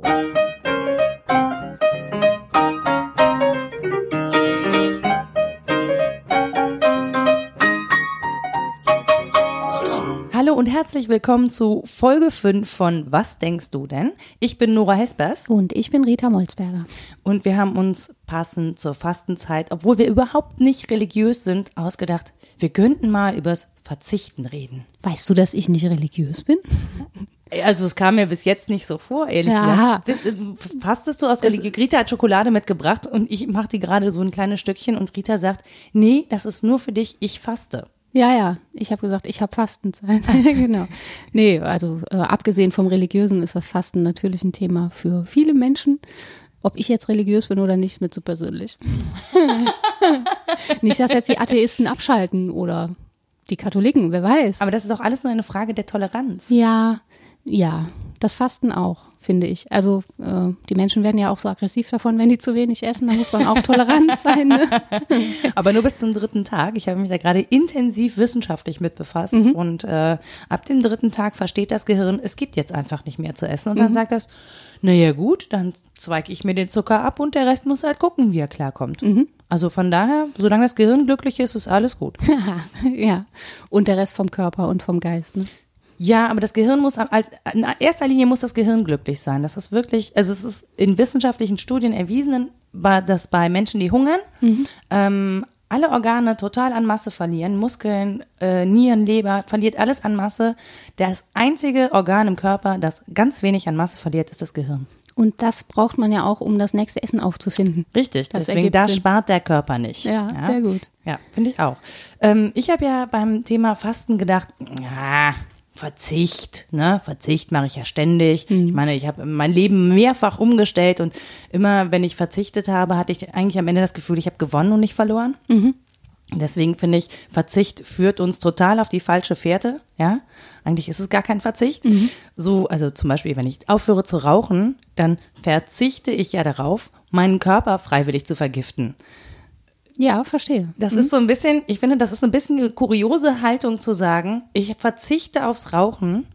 Thank you. Und herzlich willkommen zu Folge 5 von Was denkst du denn? Ich bin Nora Hespers Und ich bin Rita Molzberger. und wir haben uns passend zur Fastenzeit, obwohl wir überhaupt nicht religiös sind, ausgedacht, wir könnten mal übers Verzichten reden. Weißt du, dass ich nicht religiös bin? Also es kam mir bis jetzt nicht so vor, ehrlich Ja. gesagt. Äh, Fastest du aus Religion? Rita hat Schokolade mitgebracht und ich mache die gerade so ein kleines Stückchen und Rita sagt, nee, das ist nur für dich, ich faste. Ja, ja. Ich habe gesagt, ich habe Fastenzeit. genau. Nee, also äh, abgesehen vom Religiösen ist das Fasten natürlich ein Thema für viele Menschen. Ob ich jetzt religiös bin oder nicht, mir zu persönlich. nicht, dass jetzt die Atheisten abschalten oder die Katholiken, wer weiß. Aber das ist doch alles nur eine Frage der Toleranz. Ja, ja, das Fasten auch, finde ich. Also äh, die Menschen werden ja auch so aggressiv davon, wenn die zu wenig essen. Da muss man auch tolerant sein. Ne? Aber nur bis zum dritten Tag. Ich habe mich da gerade intensiv wissenschaftlich mit befasst Mhm. und äh, ab dem dritten Tag versteht das Gehirn, es gibt jetzt einfach nicht mehr zu essen und Mhm. dann sagt das, naja gut, dann zweige ich mir den Zucker ab und der Rest muss halt gucken, wie er klarkommt. Mhm. Also von daher, solange das Gehirn glücklich ist, ist alles gut. ja, und der Rest vom Körper und vom Geist. Ne? Ja, aber das Gehirn muss als in erster Linie muss das Gehirn glücklich sein. Das ist wirklich, also es ist in wissenschaftlichen Studien erwiesen, dass bei Menschen, die hungern, ähm, alle Organe total an Masse verlieren, Muskeln, äh, Nieren, Leber, verliert alles an Masse. Das einzige Organ im Körper, das ganz wenig an Masse verliert, ist das Gehirn. Und das braucht man ja auch, um das nächste Essen aufzufinden. Richtig, Das deswegen da Sinn. spart der Körper nicht. Ja, sehr gut. Ja, finde ich auch. Ähm, ich habe ja beim Thema Fasten gedacht, ja, Verzicht, ne? Verzicht mache ich ja ständig. Mhm. Ich meine, ich habe mein Leben mehrfach umgestellt und immer, wenn ich verzichtet habe, hatte ich eigentlich am Ende das Gefühl, ich habe gewonnen und nicht verloren. Mhm. Deswegen finde ich, Verzicht führt uns total auf die falsche Fährte. Ja, eigentlich ist es gar kein Verzicht. Mhm. So, also zum Beispiel, wenn ich aufhöre zu rauchen, dann verzichte ich ja darauf, meinen Körper freiwillig zu vergiften. Ja, verstehe. Das ist so ein bisschen, ich finde, das ist so ein bisschen eine kuriose Haltung zu sagen, ich verzichte aufs Rauchen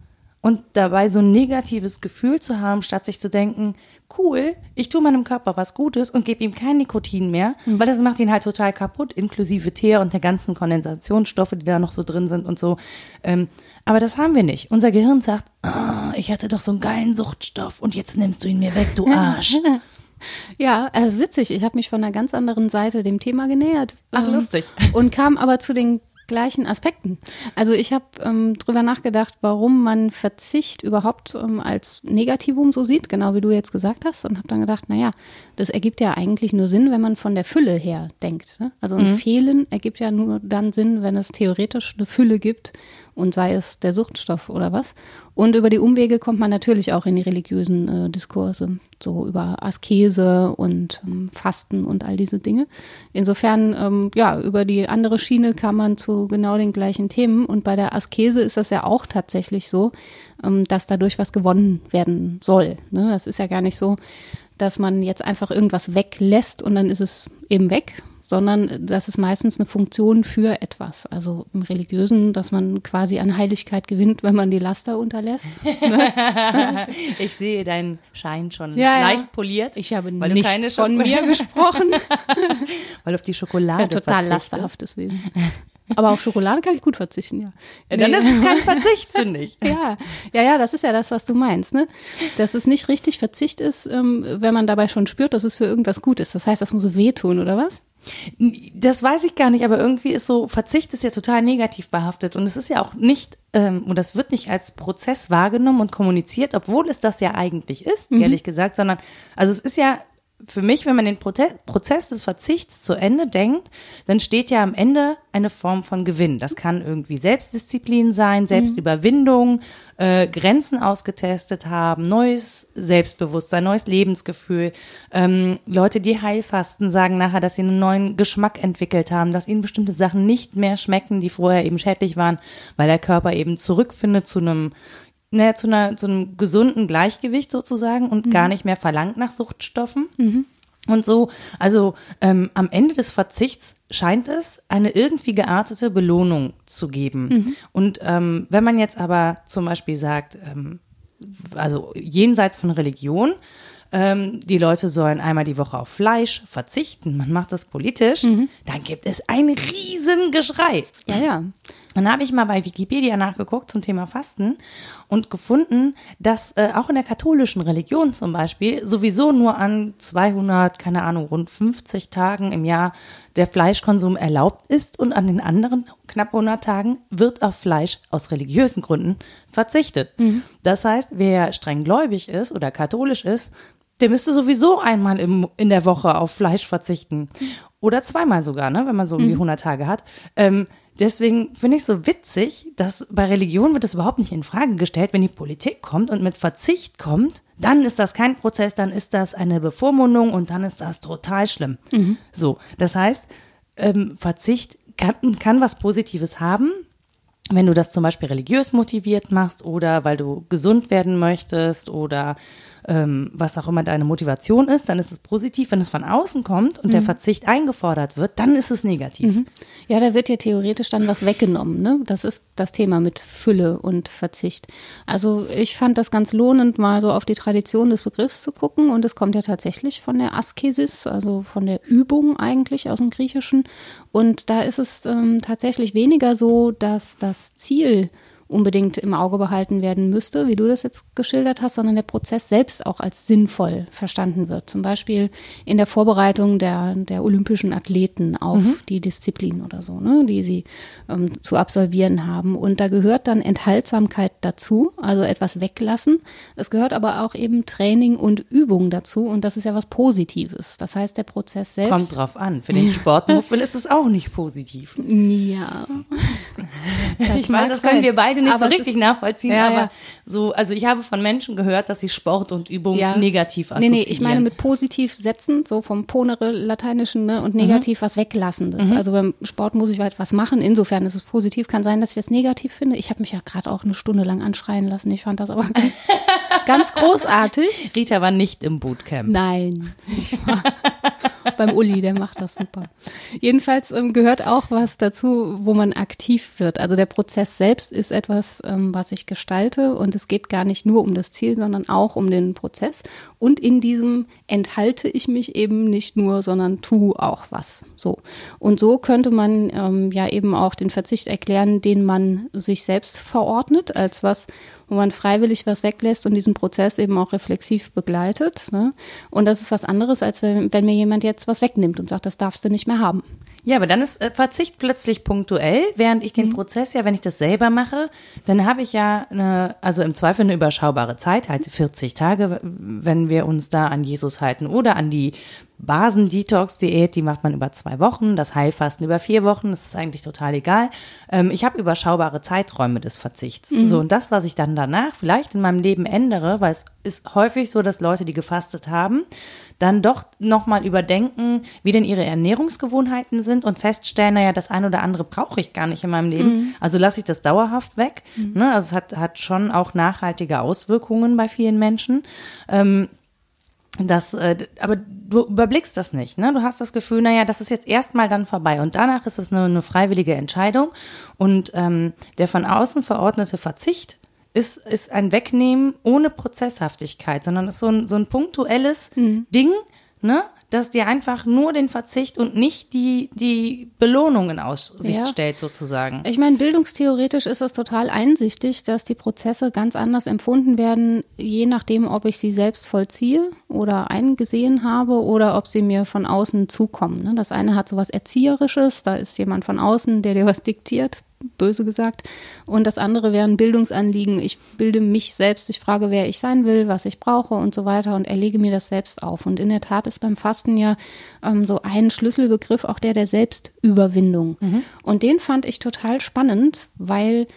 und dabei so ein negatives Gefühl zu haben, statt sich zu denken, cool, ich tue meinem Körper was Gutes und gebe ihm kein Nikotin mehr, weil das macht ihn halt total kaputt, inklusive Teer und der ganzen Kondensationsstoffe, die da noch so drin sind und so. Ähm, aber das haben wir nicht. Unser Gehirn sagt, ah, ich hatte doch so einen geilen Suchtstoff und jetzt nimmst du ihn mir weg, du Arsch. Ja, es ist witzig. Ich habe mich von einer ganz anderen Seite dem Thema genähert. Ach, Ähm, lustig. Und kam aber zu den gleichen Aspekten. Also ich habe ähm, drüber nachgedacht, warum man Verzicht überhaupt ähm, als Negativum so sieht, genau wie du jetzt gesagt hast, und habe dann gedacht, naja, das ergibt ja eigentlich nur Sinn, wenn man von der Fülle her denkt. Ne? Also ein Fehlen ergibt ja nur dann Sinn, wenn es theoretisch eine Fülle gibt und sei es der Suchtstoff oder was. Und über die Umwege kommt man natürlich auch in die religiösen äh, Diskurse, so über Askese und ähm, Fasten und all diese Dinge. Insofern, ähm, ja, über die andere Schiene kam man zu genau den gleichen Themen. Und bei der Askese ist das ja auch tatsächlich so, ähm, dass dadurch was gewonnen werden soll. Ne? Das ist ja gar nicht so, dass man jetzt einfach irgendwas weglässt und dann ist es eben weg, sondern das ist meistens eine Funktion für etwas. Also im Religiösen, dass man quasi an Heiligkeit gewinnt, wenn man die Laster unterlässt. Ich sehe deinen Schein schon Ja, ja. leicht poliert. Ich habe weil nicht keine von mir gesprochen. weil auf die Schokolade Ja, total verzichtest. lasterhaftes Wesen. Aber auf Schokolade kann ich gut verzichten, ja. Ja, dann Nee. ist es kein Verzicht, finde ich. Ja, ja, ja, das ist ja das, was du meinst, ne? Dass es nicht richtig Verzicht ist, ähm, wenn man dabei schon spürt, dass es für irgendwas gut ist. Das heißt, das muss so wehtun, oder was? Das weiß ich gar nicht, aber irgendwie ist so, Verzicht ist ja total negativ behaftet. Und es ist ja auch nicht, ähm, und das wird nicht als Prozess wahrgenommen und kommuniziert, obwohl es das ja eigentlich ist, ehrlich gesagt, sondern, also es ist ja für mich, wenn man den Prozess des Verzichts zu Ende denkt, dann steht ja am Ende eine Form von Gewinn. Das kann irgendwie Selbstdisziplin sein, Selbstüberwindung, äh, Grenzen ausgetestet haben, neues Selbstbewusstsein, neues Lebensgefühl. Ähm, Leute, die Heilfasten, sagen nachher, dass sie einen neuen Geschmack entwickelt haben, dass ihnen bestimmte Sachen nicht mehr schmecken, die vorher eben schädlich waren, weil der Körper eben zurückfindet zu einem naja, zu, einer, zu einem gesunden Gleichgewicht sozusagen und gar nicht mehr verlangt nach Suchtstoffen. Und so, also ähm, am Ende des Verzichts scheint es eine irgendwie geartete Belohnung zu geben. Und ähm, wenn man jetzt aber zum Beispiel sagt, ähm, also jenseits von Religion. Ähm, die Leute sollen einmal die Woche auf Fleisch verzichten. Man macht das politisch. Mhm. Dann gibt es ein Riesengeschrei. Ja, ja. Dann habe ich mal bei Wikipedia nachgeguckt zum Thema Fasten und gefunden, dass äh, auch in der katholischen Religion zum Beispiel sowieso nur an 200, keine Ahnung, rund 50 Tagen im Jahr der Fleischkonsum erlaubt ist und an den anderen knapp 100 Tagen wird auf Fleisch aus religiösen Gründen verzichtet. Das heißt, wer streng gläubig ist oder katholisch ist, der müsste sowieso einmal im, in der Woche auf Fleisch verzichten. Oder zweimal sogar, ne, wenn man so um die 100 Tage hat. Ähm, deswegen finde ich so witzig, dass bei Religion wird das überhaupt nicht in Frage gestellt. Wenn die Politik kommt und mit Verzicht kommt, dann ist das kein Prozess, dann ist das eine Bevormundung und dann ist das total schlimm. So, das heißt, ähm, Verzicht kann, kann was Positives haben, wenn du das zum Beispiel religiös motiviert machst oder weil du gesund werden möchtest oder ähm, was auch immer deine Motivation ist, dann ist es positiv. Wenn es von außen kommt und der Verzicht eingefordert wird, dann ist es negativ. Ja, da wird ja theoretisch dann was weggenommen. Ne? Das ist das Thema mit Fülle und Verzicht. Also ich fand das ganz lohnend, mal so auf die Tradition des Begriffs zu gucken. Und es kommt ja tatsächlich von der Askesis, also von der Übung eigentlich aus dem Griechischen. Und da ist es ähm, tatsächlich weniger so, dass das Ziel unbedingt im Auge behalten werden müsste, wie du das jetzt geschildert hast, sondern der Prozess selbst auch als sinnvoll verstanden wird. Zum Beispiel in der Vorbereitung der, der olympischen Athleten auf die Disziplin oder so, ne, die sie ähm, zu absolvieren haben. Und da gehört dann Enthaltsamkeit dazu, also etwas weglassen. Es gehört aber auch eben Training und Übung dazu und das ist ja was Positives. Das heißt, der Prozess selbst. Kommt drauf an. Für den Sportmuffel ist es auch nicht positiv. Ja. Das ich weiß, das können wir beide nicht Aber so richtig nachvollziehen, Ja, aber ja. so, also ich habe von Menschen gehört, dass sie Sport und Übung Ja. negativ Nee, assoziieren. nee, ich meine mit positiv setzen, so vom Ponere lateinischen ne, und negativ was weglassendes. Also beim Sport muss ich halt was machen. Insofern ist es positiv. Kann sein, dass ich das negativ finde. Ich habe mich ja gerade auch eine Stunde lang anschreien lassen. Ich fand das aber ganz, ganz großartig. Rita war nicht im Bootcamp. Nein, ich war beim Uli, der macht das super. Jedenfalls ähm, gehört auch was dazu, wo man aktiv wird. Also der Prozess selbst ist etwas, ähm, was ich gestalte und es geht gar nicht nur um das Ziel, sondern auch um den Prozess. Und in diesem enthalte ich mich eben nicht nur, sondern tu auch was. So. Und so könnte man ähm, ja eben auch den Verzicht erklären, den man sich selbst verordnet, als was wo man freiwillig was weglässt und diesen Prozess eben auch reflexiv begleitet. Ne? Und das ist was anderes, als wenn, wenn mir jemand jetzt was wegnimmt und sagt, das darfst du nicht mehr haben. Ja, aber dann ist äh, Verzicht plötzlich punktuell, während ich Mhm. den Prozess ja, wenn ich das selber mache, dann habe ich ja eine, also im Zweifel eine überschaubare Zeit, halt 40 Tage, wenn wir uns da an Jesus halten oder an die Basen-Detox-Diät, die macht man über zwei Wochen, das Heilfasten über vier Wochen, das ist eigentlich total egal. Ähm, ich habe überschaubare Zeiträume des Verzichts. So, und das, was ich dann danach vielleicht in meinem Leben ändere, weil es ist häufig so, dass Leute, die gefastet haben, dann doch nochmal überdenken, wie denn ihre Ernährungsgewohnheiten sind und feststellen, naja, das eine oder andere brauche ich gar nicht in meinem Leben. Also lasse ich das dauerhaft weg. Ne? Also es hat, hat schon auch nachhaltige Auswirkungen bei vielen Menschen. Ähm, das, äh, aber du überblickst das nicht, ne? Du hast das Gefühl, naja, das ist jetzt erstmal dann vorbei und danach ist es eine, eine freiwillige Entscheidung und ähm, der von außen verordnete Verzicht ist, ist ein Wegnehmen ohne Prozesshaftigkeit, sondern ist so ein, so ein punktuelles Ding, ne? Das dir einfach nur den Verzicht und nicht die, die Belohnung in Aussicht Ja. stellt, sozusagen. Ich meine, bildungstheoretisch ist es total einsichtig, dass die Prozesse ganz anders empfunden werden, je nachdem, ob ich sie selbst vollziehe oder eingesehen habe oder ob sie mir von außen zukommen. ne? Das eine hat so was Erzieherisches, da ist jemand von außen, der dir was diktiert, böse gesagt. Und das andere wäre ein Bildungsanliegen. Ich bilde mich selbst, ich frage, wer ich sein will, was ich brauche und so weiter und erlege mir das selbst auf. Und in der Tat ist beim Fasten ja ähm, so ein Schlüsselbegriff auch der der Selbstüberwindung. Und den fand ich total spannend, weil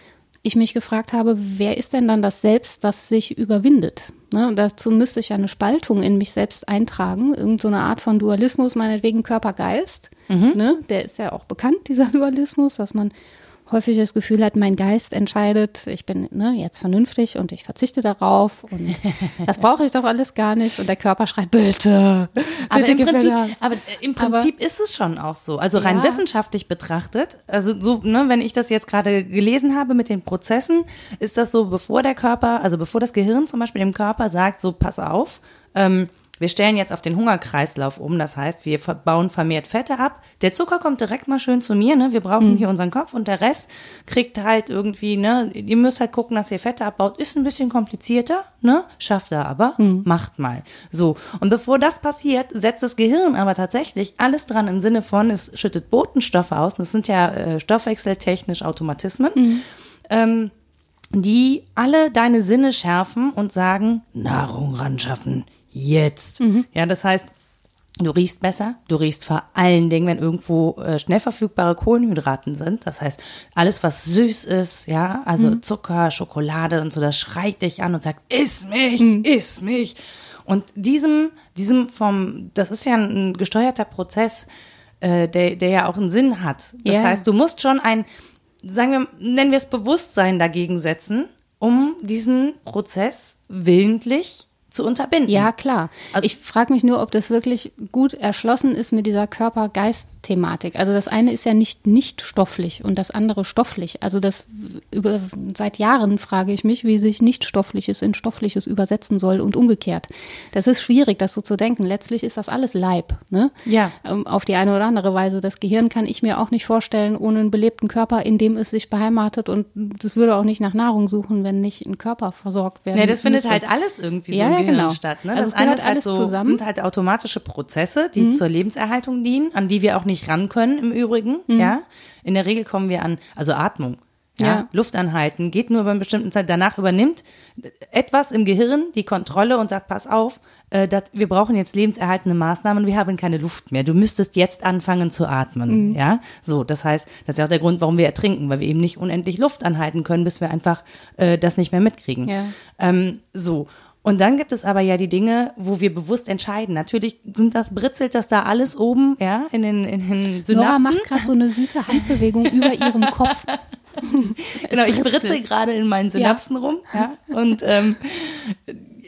ich mich gefragt habe, wer ist denn dann das Selbst, das sich überwindet? Ne, dazu müsste ich ja eine Spaltung in mich selbst eintragen, irgend so eine Art von Dualismus, meinetwegen Körper-Geist. Ne, der ist ja auch bekannt, dieser Dualismus, dass man häufig das Gefühl hat, mein Geist entscheidet, ich bin ne, jetzt vernünftig und ich verzichte darauf und das brauche ich doch alles gar nicht und der Körper schreit, bitte. Aber, im Prinzip, aber äh, im Prinzip ist es schon auch so. Also rein Ja. wissenschaftlich betrachtet, also so, ne, wenn ich das jetzt gerade gelesen habe mit den Prozessen, ist das so, bevor der Körper, also bevor das Gehirn zum Beispiel dem Körper sagt, so pass auf, ähm, wir stellen jetzt auf den Hungerkreislauf um, das heißt, wir bauen vermehrt Fette ab. Der Zucker kommt direkt mal schön zu mir, ne? Wir brauchen hier unseren Kopf und der Rest kriegt halt irgendwie, ne? Ihr müsst halt gucken, dass ihr Fette abbaut. Ist ein bisschen komplizierter, ne? Schafft er aber, macht mal. So. Und bevor das passiert, setzt das Gehirn aber tatsächlich alles dran im Sinne von, es schüttet Botenstoffe aus. Das sind ja äh, stoffwechseltechnisch Automatismen. Ähm, die alle deine Sinne schärfen und sagen, Nahrung ran jetzt. Ja, das heißt, du riechst besser, du riechst vor allen Dingen, wenn irgendwo äh, schnell verfügbare Kohlenhydraten sind. Das heißt, alles, was süß ist, ja, also Zucker, Schokolade und so, das schreit dich an und sagt, iss mich, iss mich. Und diesem, diesem vom, das ist ja ein gesteuerter Prozess, äh, der, der ja auch einen Sinn hat. Das Ja. heißt, du musst schon ein, sagen wir, nennen wir es Bewusstsein dagegen setzen, um diesen Prozess willentlich zu unterbinden. Ja, klar. Also- ich frage mich nur, ob das wirklich gut erschlossen ist mit dieser Körper-Geist-Thematik. Also das eine ist ja nicht nicht stofflich und das andere stofflich. Also das über seit Jahren frage ich mich, wie sich nicht stoffliches in stoffliches übersetzen soll und umgekehrt. Das ist schwierig, das so zu denken. Letztlich ist das alles Leib, ne? Ja. Ähm, Auf die eine oder andere Weise. Das Gehirn kann ich mir auch nicht vorstellen ohne einen belebten Körper, in dem es sich beheimatet und das würde auch nicht nach Nahrung suchen, wenn nicht ein Körper versorgt werden Ja, das findet müsste. halt alles irgendwie Ja, so im ja, Gehirn genau. statt. Ne? Also das es gehört ist halt alles so, zusammen. Mhm. sind halt automatische Prozesse, die zur Lebenserhaltung dienen, an die wir auch nicht ran können im Übrigen. Ja, in der Regel kommen wir an, also Atmung. Ja, Ja. Luft anhalten geht nur über eine bestimmte Zeit. Danach übernimmt etwas im Gehirn die Kontrolle und sagt, pass auf, äh, dat, wir brauchen jetzt lebenserhaltende Maßnahmen, wir haben keine Luft mehr. Du müsstest jetzt anfangen zu atmen. Ja, so, das heißt, das ist ja auch der Grund, warum wir ertrinken, weil wir eben nicht unendlich Luft anhalten können, bis wir einfach äh, das nicht mehr mitkriegen. Ja. Ähm, so. Und dann gibt es aber ja die Dinge, wo wir bewusst entscheiden. Natürlich sind das, britzelt das da alles oben, ja, in den, in den Synapsen. Nora macht gerade so eine süße Handbewegung über ihrem Kopf. Genau, ich britzel gerade in meinen Synapsen rum. Ja. Und ähm,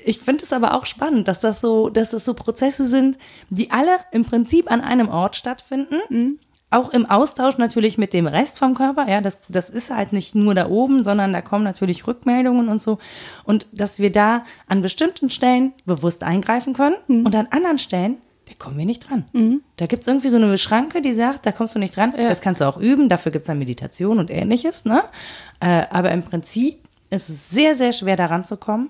ich finde es aber auch spannend, dass das so, dass das so Prozesse sind, die alle im Prinzip an einem Ort stattfinden. Mhm. Auch im Austausch natürlich mit dem Rest vom Körper. Ja, das, das ist halt nicht nur da oben, sondern da kommen natürlich Rückmeldungen und so. Und dass wir da an bestimmten Stellen bewusst eingreifen können Mhm. und an anderen Stellen, da kommen wir nicht dran. Da gibt's irgendwie so eine Schranke, die sagt, da kommst du nicht dran. Ja. Das kannst du auch üben, dafür gibt's dann Meditation und ähnliches. Ne? Äh, aber im Prinzip ist es sehr, sehr schwer daran zu kommen.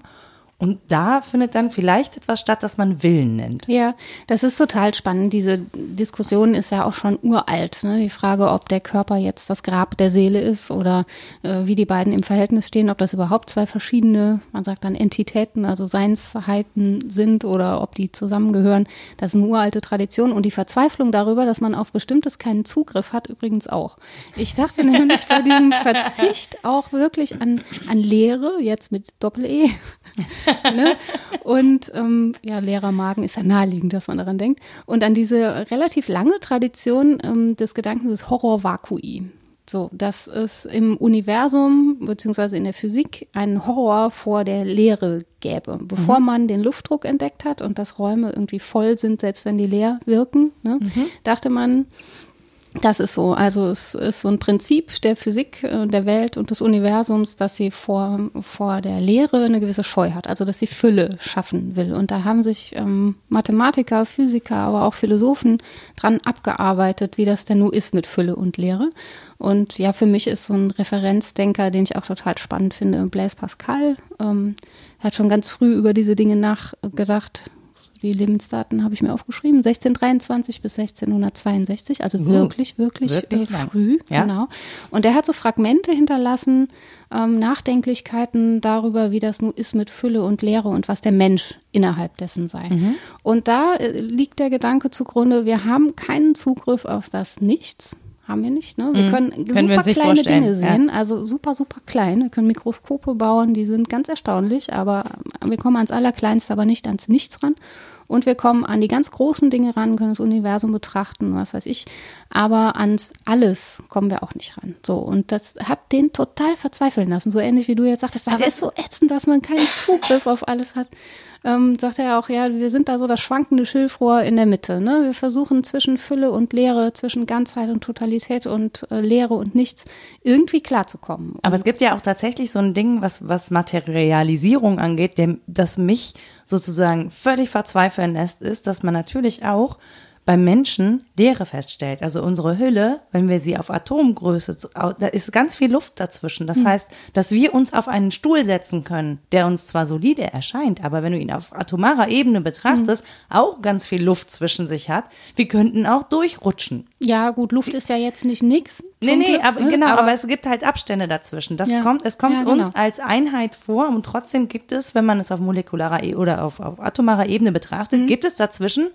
Und da findet dann vielleicht etwas statt, das man Willen nennt. Ja, das ist total spannend. Diese Diskussion ist ja auch schon uralt. Ne? Die Frage, ob der Körper jetzt das Grab der Seele ist oder äh, wie die beiden im Verhältnis stehen, ob das überhaupt zwei verschiedene, man sagt dann Entitäten, also Seinsheiten sind oder ob die zusammengehören. Das ist eine uralte Tradition und die Verzweiflung darüber, dass man auf Bestimmtes keinen Zugriff hat, übrigens auch. Ich dachte nämlich bei diesem Verzicht auch wirklich an, an Lehre, jetzt mit Doppel-E. ne? Und ähm, ja, leerer Magen ist ja naheliegend, dass man daran denkt. Und an diese relativ lange Tradition ähm, des Gedankens des Horror-Vakui. So, dass es im Universum beziehungsweise in der Physik einen Horror vor der Leere gäbe. Bevor man den Luftdruck entdeckt hat und dass Räume irgendwie voll sind, selbst wenn die leer wirken, ne, dachte man, das ist so. Also es ist so ein Prinzip der Physik, äh, der Welt und des Universums, dass sie vor, vor der Lehre eine gewisse Scheu hat. Also dass sie Fülle schaffen will. Und da haben sich ähm, Mathematiker, Physiker, aber auch Philosophen dran abgearbeitet, wie das denn nun ist mit Fülle und Lehre. Und ja, für mich ist so ein Referenzdenker, den ich auch total spannend finde, Blaise Pascal. Ähm, er hat schon ganz früh über diese Dinge nachgedacht die Lebensdaten habe ich mir aufgeschrieben, 1623 bis 1662, also wirklich, wirklich, wirklich äh, früh, Ja. genau. Und er hat so Fragmente hinterlassen, ähm, Nachdenklichkeiten darüber, wie das nun ist mit Fülle und Leere und was der Mensch innerhalb dessen sei. Mhm. Und da äh, liegt der Gedanke zugrunde, wir haben keinen Zugriff auf das Nichts. Haben wir nicht, ne? Wir können, Mhm. Können wir super nicht kleine vorstellen, Dinge ja. sehen, also super, super klein. Wir können Mikroskope bauen, die sind ganz erstaunlich, aber wir kommen ans Allerkleinste, aber nicht ans Nichts ran. Und wir kommen an die ganz großen Dinge ran, können das Universum betrachten, was weiß ich, aber ans alles kommen wir auch nicht ran. So, und das hat den total verzweifeln lassen, so ähnlich wie du jetzt sagtest, das ist so ätzend, dass man keinen Zugriff auf alles hat ähm, sagt er auch, ja, wir sind da so das schwankende Schilfrohr in der Mitte. Ne? Wir versuchen zwischen Fülle und Leere, zwischen Ganzheit und Totalität und äh, Leere und Nichts irgendwie klarzukommen. Aber es gibt ja auch tatsächlich so ein Ding, was, was Materialisierung angeht, der, das mich sozusagen völlig verzweifeln lässt, ist, dass man natürlich auch beim Menschen Leere feststellt. Also unsere Hülle, wenn wir sie auf Atomgröße, da ist ganz viel Luft dazwischen. Das mhm. heißt, dass wir uns auf einen Stuhl setzen können, der uns zwar solide erscheint, aber wenn du ihn auf atomarer Ebene betrachtest, mhm. auch ganz viel Luft zwischen sich hat. Wir könnten auch durchrutschen. Ja, gut, Luft ist ja jetzt nicht nix. Nee, nee, Glück, aber, ne? genau, aber, aber, es gibt halt Abstände dazwischen. Das ja, kommt, es kommt ja, genau. uns als Einheit vor und trotzdem gibt es, wenn man es auf molekularer e oder auf, auf atomarer Ebene betrachtet, mhm. gibt es dazwischen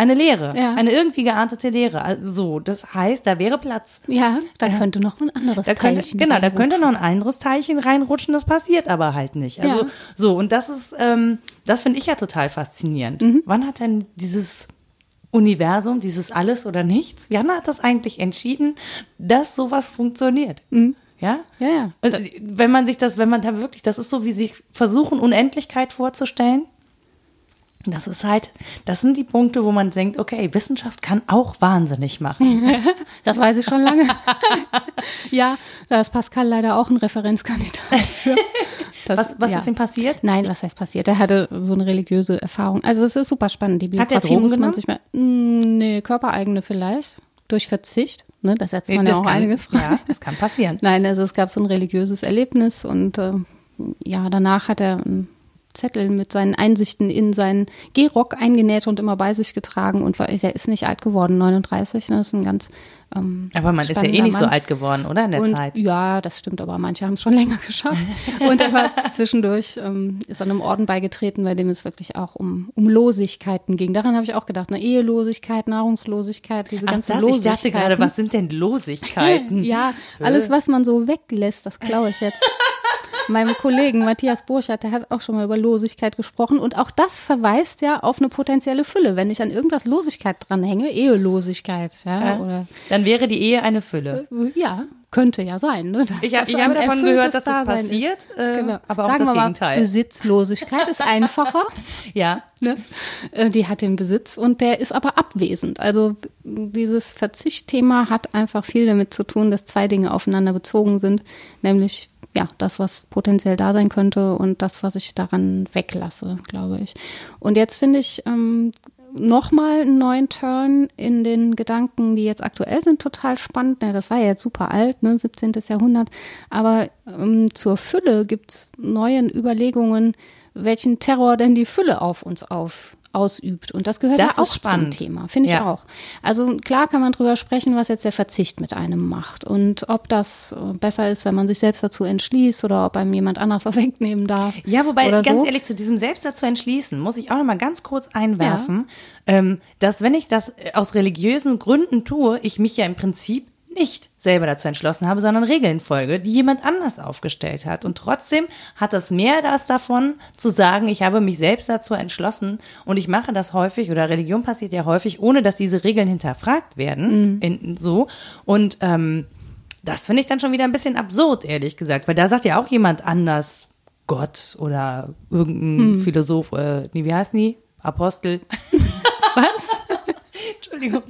eine Lehre, ja. eine irgendwie geartete Lehre. Also so, das heißt, da wäre Platz. Ja, da ja. könnte noch ein anderes da könnte, Teilchen Genau, da könnte noch ein anderes Teilchen reinrutschen, das passiert aber halt nicht. Also ja. so, und das ist, ähm, das finde ich ja total faszinierend. Mhm. Wann hat denn dieses Universum, dieses Alles oder Nichts, wann hat das eigentlich entschieden, dass sowas funktioniert? Mhm. Ja? Ja, ja. Also, wenn man sich das, wenn man da wirklich, das ist so, wie sie versuchen, Unendlichkeit vorzustellen. Das ist halt, das sind die Punkte, wo man denkt, okay, Wissenschaft kann auch wahnsinnig machen. das weiß ich schon lange. ja, da ist Pascal leider auch ein Referenzkandidat für. Das, was was ja. ist ihm passiert? Nein, was heißt passiert? Er hatte so eine religiöse Erfahrung. Also es ist super spannend. Die Biografie Hat der Drogen muss man sich mal, mm, nee, körpereigene vielleicht. Durch Verzicht, ne, das setzt man nee, ja auch kann, einiges frei. Ja, das kann passieren. Nein, also es gab so ein religiöses Erlebnis und äh, ja, danach hat er Zettel mit seinen Einsichten in seinen Gehrock eingenäht und immer bei sich getragen. Und er ist nicht alt geworden, 39. Ne? Das ist ein ganz. Ähm, aber man ist ja eh nicht Mann. so alt geworden, oder? In der und, Zeit. Ja, das stimmt, aber manche haben es schon länger geschafft. und er war zwischendurch, ähm, ist an einem Orden beigetreten, bei dem es wirklich auch um, um Losigkeiten ging. Daran habe ich auch gedacht, eine Ehelosigkeit, Nahrungslosigkeit, diese Ach, ganze das, Losigkeit. Ich dachte gerade, was sind denn Losigkeiten? ja, alles, was man so weglässt, das klaue ich jetzt meinem Kollegen Matthias Burchardt, der hat auch schon mal über Losigkeit gesprochen. Und auch das verweist ja auf eine potenzielle Fülle. Wenn ich an irgendwas Losigkeit dranhänge, Ehelosigkeit, ja, ja. Oder, dann wäre die Ehe eine Fülle. Äh, ja, könnte ja sein. Ne? Ich, ich habe davon gehört, dass das passiert, äh, genau. aber Sagen auch das wir mal, Gegenteil. Besitzlosigkeit ist einfacher. ja. Ne? Äh, die hat den Besitz und der ist aber abwesend. Also dieses Verzichtthema hat einfach viel damit zu tun, dass zwei Dinge aufeinander bezogen sind, nämlich ja, das, was potenziell da sein könnte und das, was ich daran weglasse, glaube ich. Und jetzt finde ich ähm, nochmal einen neuen Turn in den Gedanken, die jetzt aktuell sind, total spannend. Ja, das war ja jetzt super alt, ne, 17. Jahrhundert. Aber ähm, zur Fülle gibt es neue Überlegungen, welchen Terror denn die Fülle auf uns auf ausübt. Und das gehört das auch spannend. zum Thema, finde ich ja. auch. Also klar kann man drüber sprechen, was jetzt der Verzicht mit einem macht und ob das äh, besser ist, wenn man sich selbst dazu entschließt oder ob einem jemand anders was wegnehmen darf. Ja, wobei ganz so. ehrlich zu diesem selbst dazu entschließen muss ich auch noch mal ganz kurz einwerfen, ja. ähm, dass wenn ich das aus religiösen Gründen tue, ich mich ja im Prinzip nicht selber dazu entschlossen habe, sondern Regeln folge, die jemand anders aufgestellt hat. Und trotzdem hat das mehr das davon, zu sagen, ich habe mich selbst dazu entschlossen und ich mache das häufig oder Religion passiert ja häufig, ohne dass diese Regeln hinterfragt werden. Mhm. In, so. Und ähm, das finde ich dann schon wieder ein bisschen absurd, ehrlich gesagt, weil da sagt ja auch jemand anders Gott oder irgendein mhm. Philosoph, äh, wie heißt die? Apostel. Was? Entschuldigung.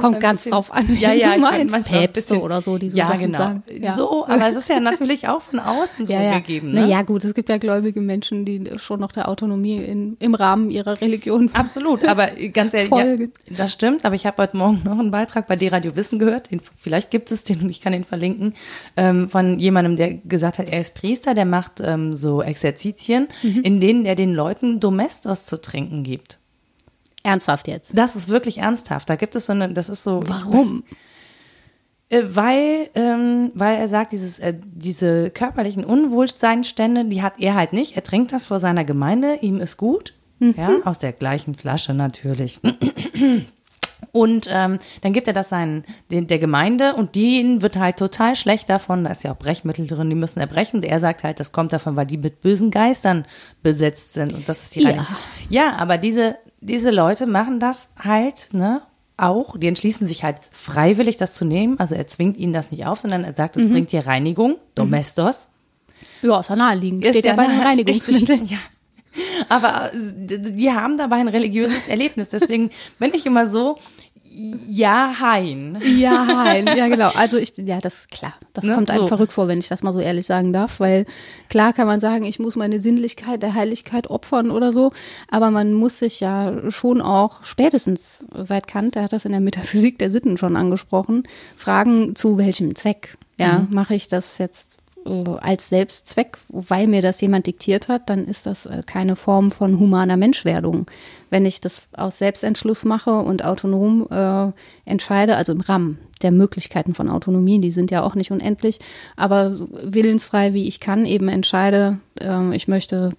Kommt ganz bisschen, drauf an, ja, ja, du meinst. Päpste bisschen, oder so, die so ja, Sachen genau. sagen. Ja. So, aber es ist ja natürlich auch von außen ja, ja. gegeben. Ne? Naja, gut, es gibt ja gläubige Menschen, die schon noch der Autonomie in, im Rahmen ihrer Religion Absolut, aber ganz ehrlich, ja, das stimmt, aber ich habe heute Morgen noch einen Beitrag bei D-Radio Wissen gehört, den, vielleicht gibt es den und ich kann den verlinken, ähm, von jemandem, der gesagt hat, er ist Priester, der macht ähm, so Exerzitien, mhm. in denen er den Leuten Domestos zu trinken gibt. Ernsthaft jetzt? Das ist wirklich ernsthaft. Da gibt es so eine, das ist so. Warum? Äh, weil, ähm, weil er sagt, dieses, äh, diese körperlichen Unwohlseinstände, die hat er halt nicht. Er trinkt das vor seiner Gemeinde, ihm ist gut. Mhm. Ja, aus der gleichen Flasche natürlich. Und ähm, dann gibt er das seinen, den, der Gemeinde und denen wird halt total schlecht davon. Da ist ja auch Brechmittel drin, die müssen erbrechen. Und er sagt halt, das kommt davon, weil die mit bösen Geistern besetzt sind. Und das ist die Ja. Reinigung. Ja, aber diese, diese Leute machen das halt, ne? Auch, die entschließen sich halt freiwillig, das zu nehmen. Also er zwingt ihnen das nicht auf, sondern er sagt, es bringt dir Reinigung, Domestos. Ja, ist ja naheliegend. Steht ja, bei den Reinigungsmitteln. Ja. Aber äh, die haben dabei ein religiöses Erlebnis. Deswegen bin ich immer so, ja, hein. Ja, nein, ja genau. Also ich, ja, das ist klar. Das Ne, kommt einem so. verrückt vor, wenn ich das mal so ehrlich sagen darf, weil klar kann man sagen, ich muss meine Sinnlichkeit der Heiligkeit opfern oder so, aber man muss sich ja schon auch spätestens seit Kant, der hat das in der Metaphysik der Sitten schon angesprochen, fragen zu welchem Zweck. Ja, mache ich das jetzt als Selbstzweck, weil mir das jemand diktiert hat, dann ist das äh, keine Form von humaner Menschwerdung. Wenn ich das aus Selbstentschluss mache und autonom äh, entscheide, also im Rahmen der Möglichkeiten von Autonomie, die sind ja auch nicht unendlich, aber willensfrei wie ich kann eben entscheide, äh, ich möchte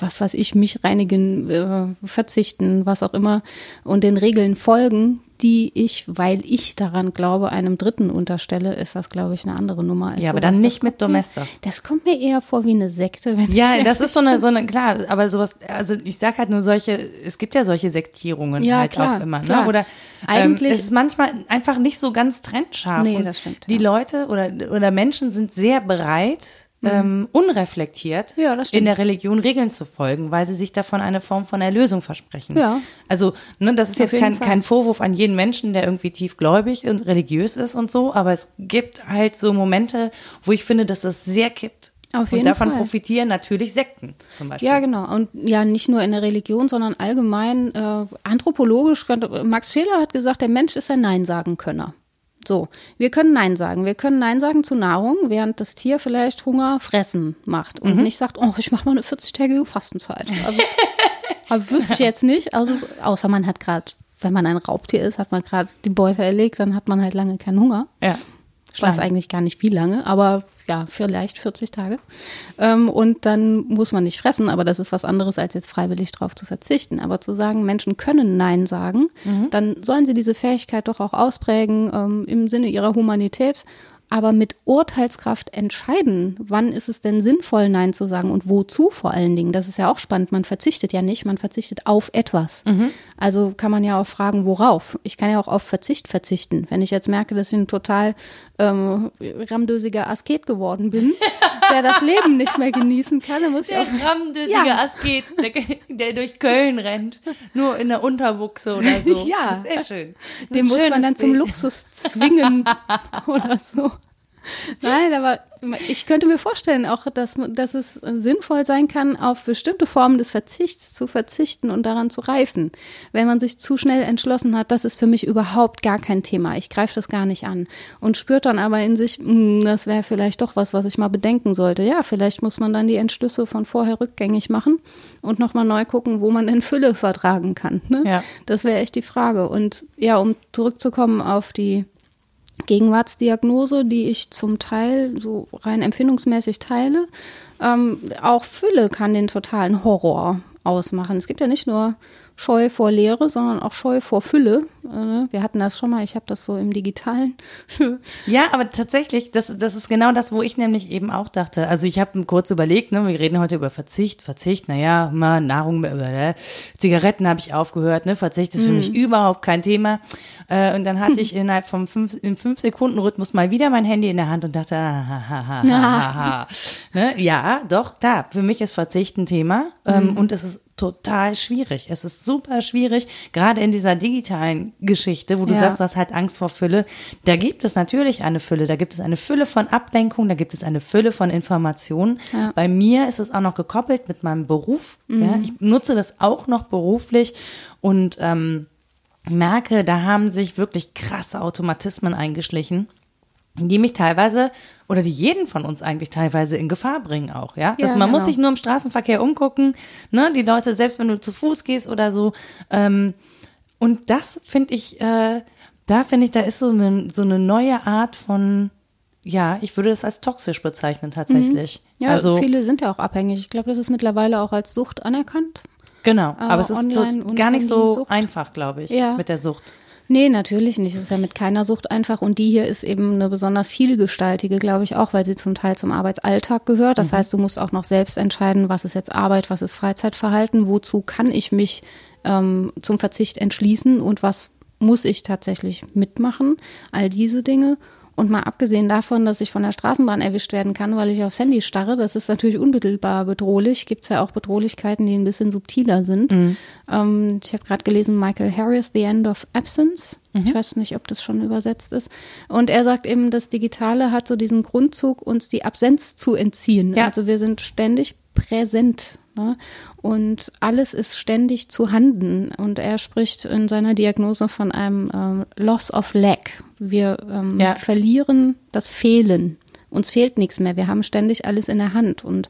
was weiß ich, mich reinigen, äh, verzichten, was auch immer und den Regeln folgen, die ich, weil ich daran glaube, einem Dritten unterstelle, ist das, glaube ich, eine andere Nummer. Als Ja, aber sowas. dann Das nicht mit Domestos. Das kommt mir eher vor wie eine Sekte, wenn Ja, das ist so eine, so eine, klar, aber sowas, also ich sag halt nur solche, es gibt ja solche Sektierungen Ja, halt klar, auch immer, ne? Oder Eigentlich- ähm, es ist manchmal einfach nicht so ganz trennscharf. Nee, das stimmt, Die ja. Leute oder, oder Menschen sind sehr bereit, ähm, unreflektiert Mhm. Ja, in der Religion Regeln zu folgen, weil sie sich davon eine Form von Erlösung versprechen. Ja. Also, ne, das ist Auf jetzt kein, Fall. kein Vorwurf an jeden Menschen, der irgendwie tiefgläubig und religiös ist und so, aber es gibt halt so Momente, wo ich finde, dass das sehr kippt. Auf und jeden davon Fall. profitieren natürlich Sekten zum Beispiel. Ja, genau. Und ja, nicht nur in der Religion, sondern allgemein äh, anthropologisch. Max Scheler hat gesagt, der Mensch ist ein Nein-Sagen-Könner. So, wir können Nein sagen. Wir können Nein sagen zu Nahrung, während das Tier vielleicht Hunger fressen macht und Mhm. nicht sagt, oh, ich mache mal eine 40-tägige Fastenzeit. Also, aber wüsste ich jetzt nicht. Also, außer man hat gerade, wenn man ein Raubtier ist, hat man gerade die Beute erlegt, dann hat man halt lange keinen Hunger. Ja. Ich weiß eigentlich gar nicht wie lange, aber ja, vielleicht 40 Tage. Ähm, und dann muss man nicht fressen, aber das ist was anderes, als jetzt freiwillig drauf zu verzichten. Aber zu sagen, Menschen können Nein sagen, dann sollen sie diese Fähigkeit doch auch ausprägen ähm, im Sinne ihrer Humanität. Aber mit Urteilskraft entscheiden, wann ist es denn sinnvoll, Nein zu sagen und wozu vor allen Dingen. Das ist ja auch spannend. Man verzichtet ja nicht, man verzichtet auf etwas. Also kann man ja auch fragen, worauf. Ich kann ja auch auf Verzicht verzichten. Wenn ich jetzt merke, dass ich ein total ähm, ramdösiger Asket geworden bin, der das Leben nicht mehr genießen kann, dann muss ich Der auch. ramdösige Ja. Asket, der, der durch Köln rennt, nur in der Unterbuchse oder so. Ja. Das ist sehr schön. Den muss man dann zum Bild. Luxus zwingen oder so. Nein, aber ich könnte mir vorstellen auch, dass, dass es sinnvoll sein kann, auf bestimmte Formen des Verzichts zu verzichten und daran zu reifen. Wenn man sich zu schnell entschlossen hat, das ist für mich überhaupt gar kein Thema. Ich greife das gar nicht an. Und spürt dann aber in sich, "Hm, das wäre vielleicht doch was, was ich mal bedenken sollte. Ja, vielleicht muss man dann die Entschlüsse von vorher rückgängig machen und nochmal neu gucken, wo man denn Fülle vertragen kann. Ne? Ja. Das wäre echt die Frage. Und ja, um zurückzukommen auf die Gegenwartsdiagnose, die ich zum Teil so rein empfindungsmäßig teile, ähm, auch Fülle kann den totalen Horror ausmachen. Es gibt ja nicht nur Scheu vor Leere, sondern auch Scheu vor Fülle. Äh, Wir hatten das schon mal, ich habe das so im digitalen. Ja, aber tatsächlich, das, das ist genau das, wo ich nämlich eben auch dachte. Also ich habe kurz überlegt, ne, wir reden heute über Verzicht, Verzicht, naja, mal Nahrung, äh, Zigaretten habe ich aufgehört, ne, Verzicht ist für mich überhaupt kein Thema. Äh, und dann hatte ich innerhalb vom fünf, im fünf Sekunden Rhythmus mal wieder mein Handy in der Hand und dachte, ah, ha, ha, ha, ha, ha. ne, ja, doch, klar, für mich ist Verzicht ein Thema ähm, und es ist total schwierig. Es ist super schwierig, gerade in dieser digitalen Geschichte, wo du Ja. sagst, du hast halt Angst vor Fülle. Da gibt es natürlich eine Fülle. Da gibt es eine Fülle von Ablenkung, da gibt es eine Fülle von Informationen. Ja. Bei mir ist es auch noch gekoppelt mit meinem Beruf. Ja, ich nutze das auch noch beruflich und ähm, merke, da haben sich wirklich krasse Automatismen eingeschlichen die mich teilweise oder die jeden von uns eigentlich teilweise in Gefahr bringen auch, ja. Ja, man muss genau. sich nur im Straßenverkehr umgucken, ne, die Leute, selbst wenn du zu Fuß gehst oder so, ähm, und das finde ich, äh, da finde ich, da ist so eine, so eine neue Art von, ja, ich würde das als toxisch bezeichnen tatsächlich. Ja, also, viele sind ja auch abhängig. Ich glaube, das ist mittlerweile auch als Sucht anerkannt. genau, aber es ist so, gar nicht so Handysucht. einfach, glaube ich, Ja. mit der Sucht. Nee, natürlich nicht. Es ist ja mit keiner Sucht einfach. Und die hier ist eben eine besonders vielgestaltige, glaube ich auch, weil sie zum Teil zum Arbeitsalltag gehört. Das mhm. heißt, du musst auch noch selbst entscheiden, was ist jetzt Arbeit, was ist Freizeitverhalten, wozu kann ich mich ähm, zum Verzicht entschließen und was muss ich tatsächlich mitmachen. All diese Dinge. Und mal abgesehen davon, dass ich von der Straßenbahn erwischt werden kann, weil ich aufs Handy starre, das ist natürlich unmittelbar bedrohlich. Gibt es ja auch Bedrohlichkeiten, die ein bisschen subtiler sind. Mhm. Ähm, ich habe gerade gelesen, Michael Harris, The End of Absence. Mhm. Ich weiß nicht, ob das schon übersetzt ist. Und er sagt eben, das Digitale hat so diesen Grundzug, uns die Absenz zu entziehen. Ja. Also wir sind ständig präsent. Ne? Und alles ist ständig zu handen. Und er spricht in seiner Diagnose von einem ähm, Loss of Lack. Wir ähm, ja. verlieren das Fehlen. Uns fehlt nichts mehr. Wir haben ständig alles in der Hand. Und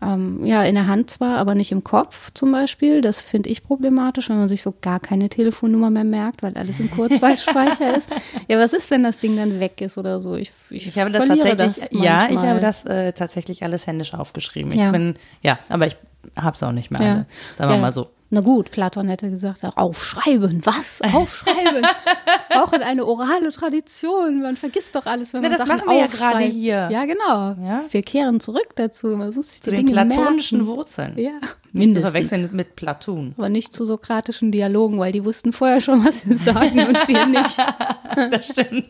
ähm, ja, in der Hand zwar, aber nicht im Kopf zum Beispiel. Das finde ich problematisch, wenn man sich so gar keine Telefonnummer mehr merkt, weil alles im Kurzweilspeicher ist. Ja, was ist, wenn das Ding dann weg ist oder so? Ich, ich, ich habe das tatsächlich, das ja, ich habe das äh, tatsächlich alles händisch aufgeschrieben. Ich ja. bin, ja, aber ich habe es auch nicht mehr ja. alle. Sagen wir ja. mal so. Na gut, Platon hätte gesagt, aufschreiben, was? Aufschreiben. Brauchen eine orale Tradition. Man vergisst doch alles, wenn Na, man das Sachen machen wir ja gerade hier. Ja, genau. Ja? Wir kehren zurück dazu. Man muss zu den Dinge platonischen merken. Wurzeln. Ja. Nicht zu verwechseln mit Platon. Aber nicht zu sokratischen Dialogen, weil die wussten vorher schon, was sie sagen und wir nicht. das stimmt.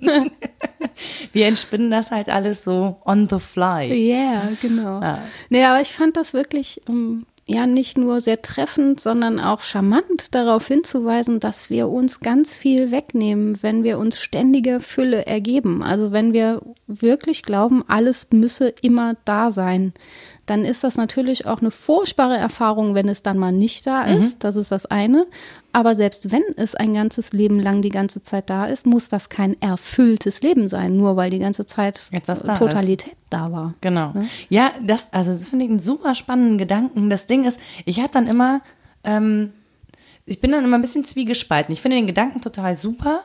Wir entspinnen das halt alles so on the fly. Ja, yeah, genau. Ja. Nee, aber ich fand das wirklich um, ähm, ja nicht nur sehr treffend, sondern auch charmant darauf hinzuweisen, dass wir uns ganz viel wegnehmen, wenn wir uns ständige Fülle ergeben. Also wenn wir wirklich glauben, alles müsse immer da sein dann ist das natürlich auch eine furchtbare Erfahrung, wenn es dann mal nicht da mhm. ist. Mhm. Das ist das eine. Aber selbst wenn es ein ganzes Leben lang die ganze Zeit da ist, muss das kein erfülltes Leben sein, nur weil die ganze Zeit Etwas da Totalität ist. da war. Genau. Ne? Ja, das, also das finde ich einen super spannenden Gedanken. Das Ding ist, ich habe dann immer ähm, ich bin dann immer ein bisschen zwiegespalten. Ich finde den Gedanken total super.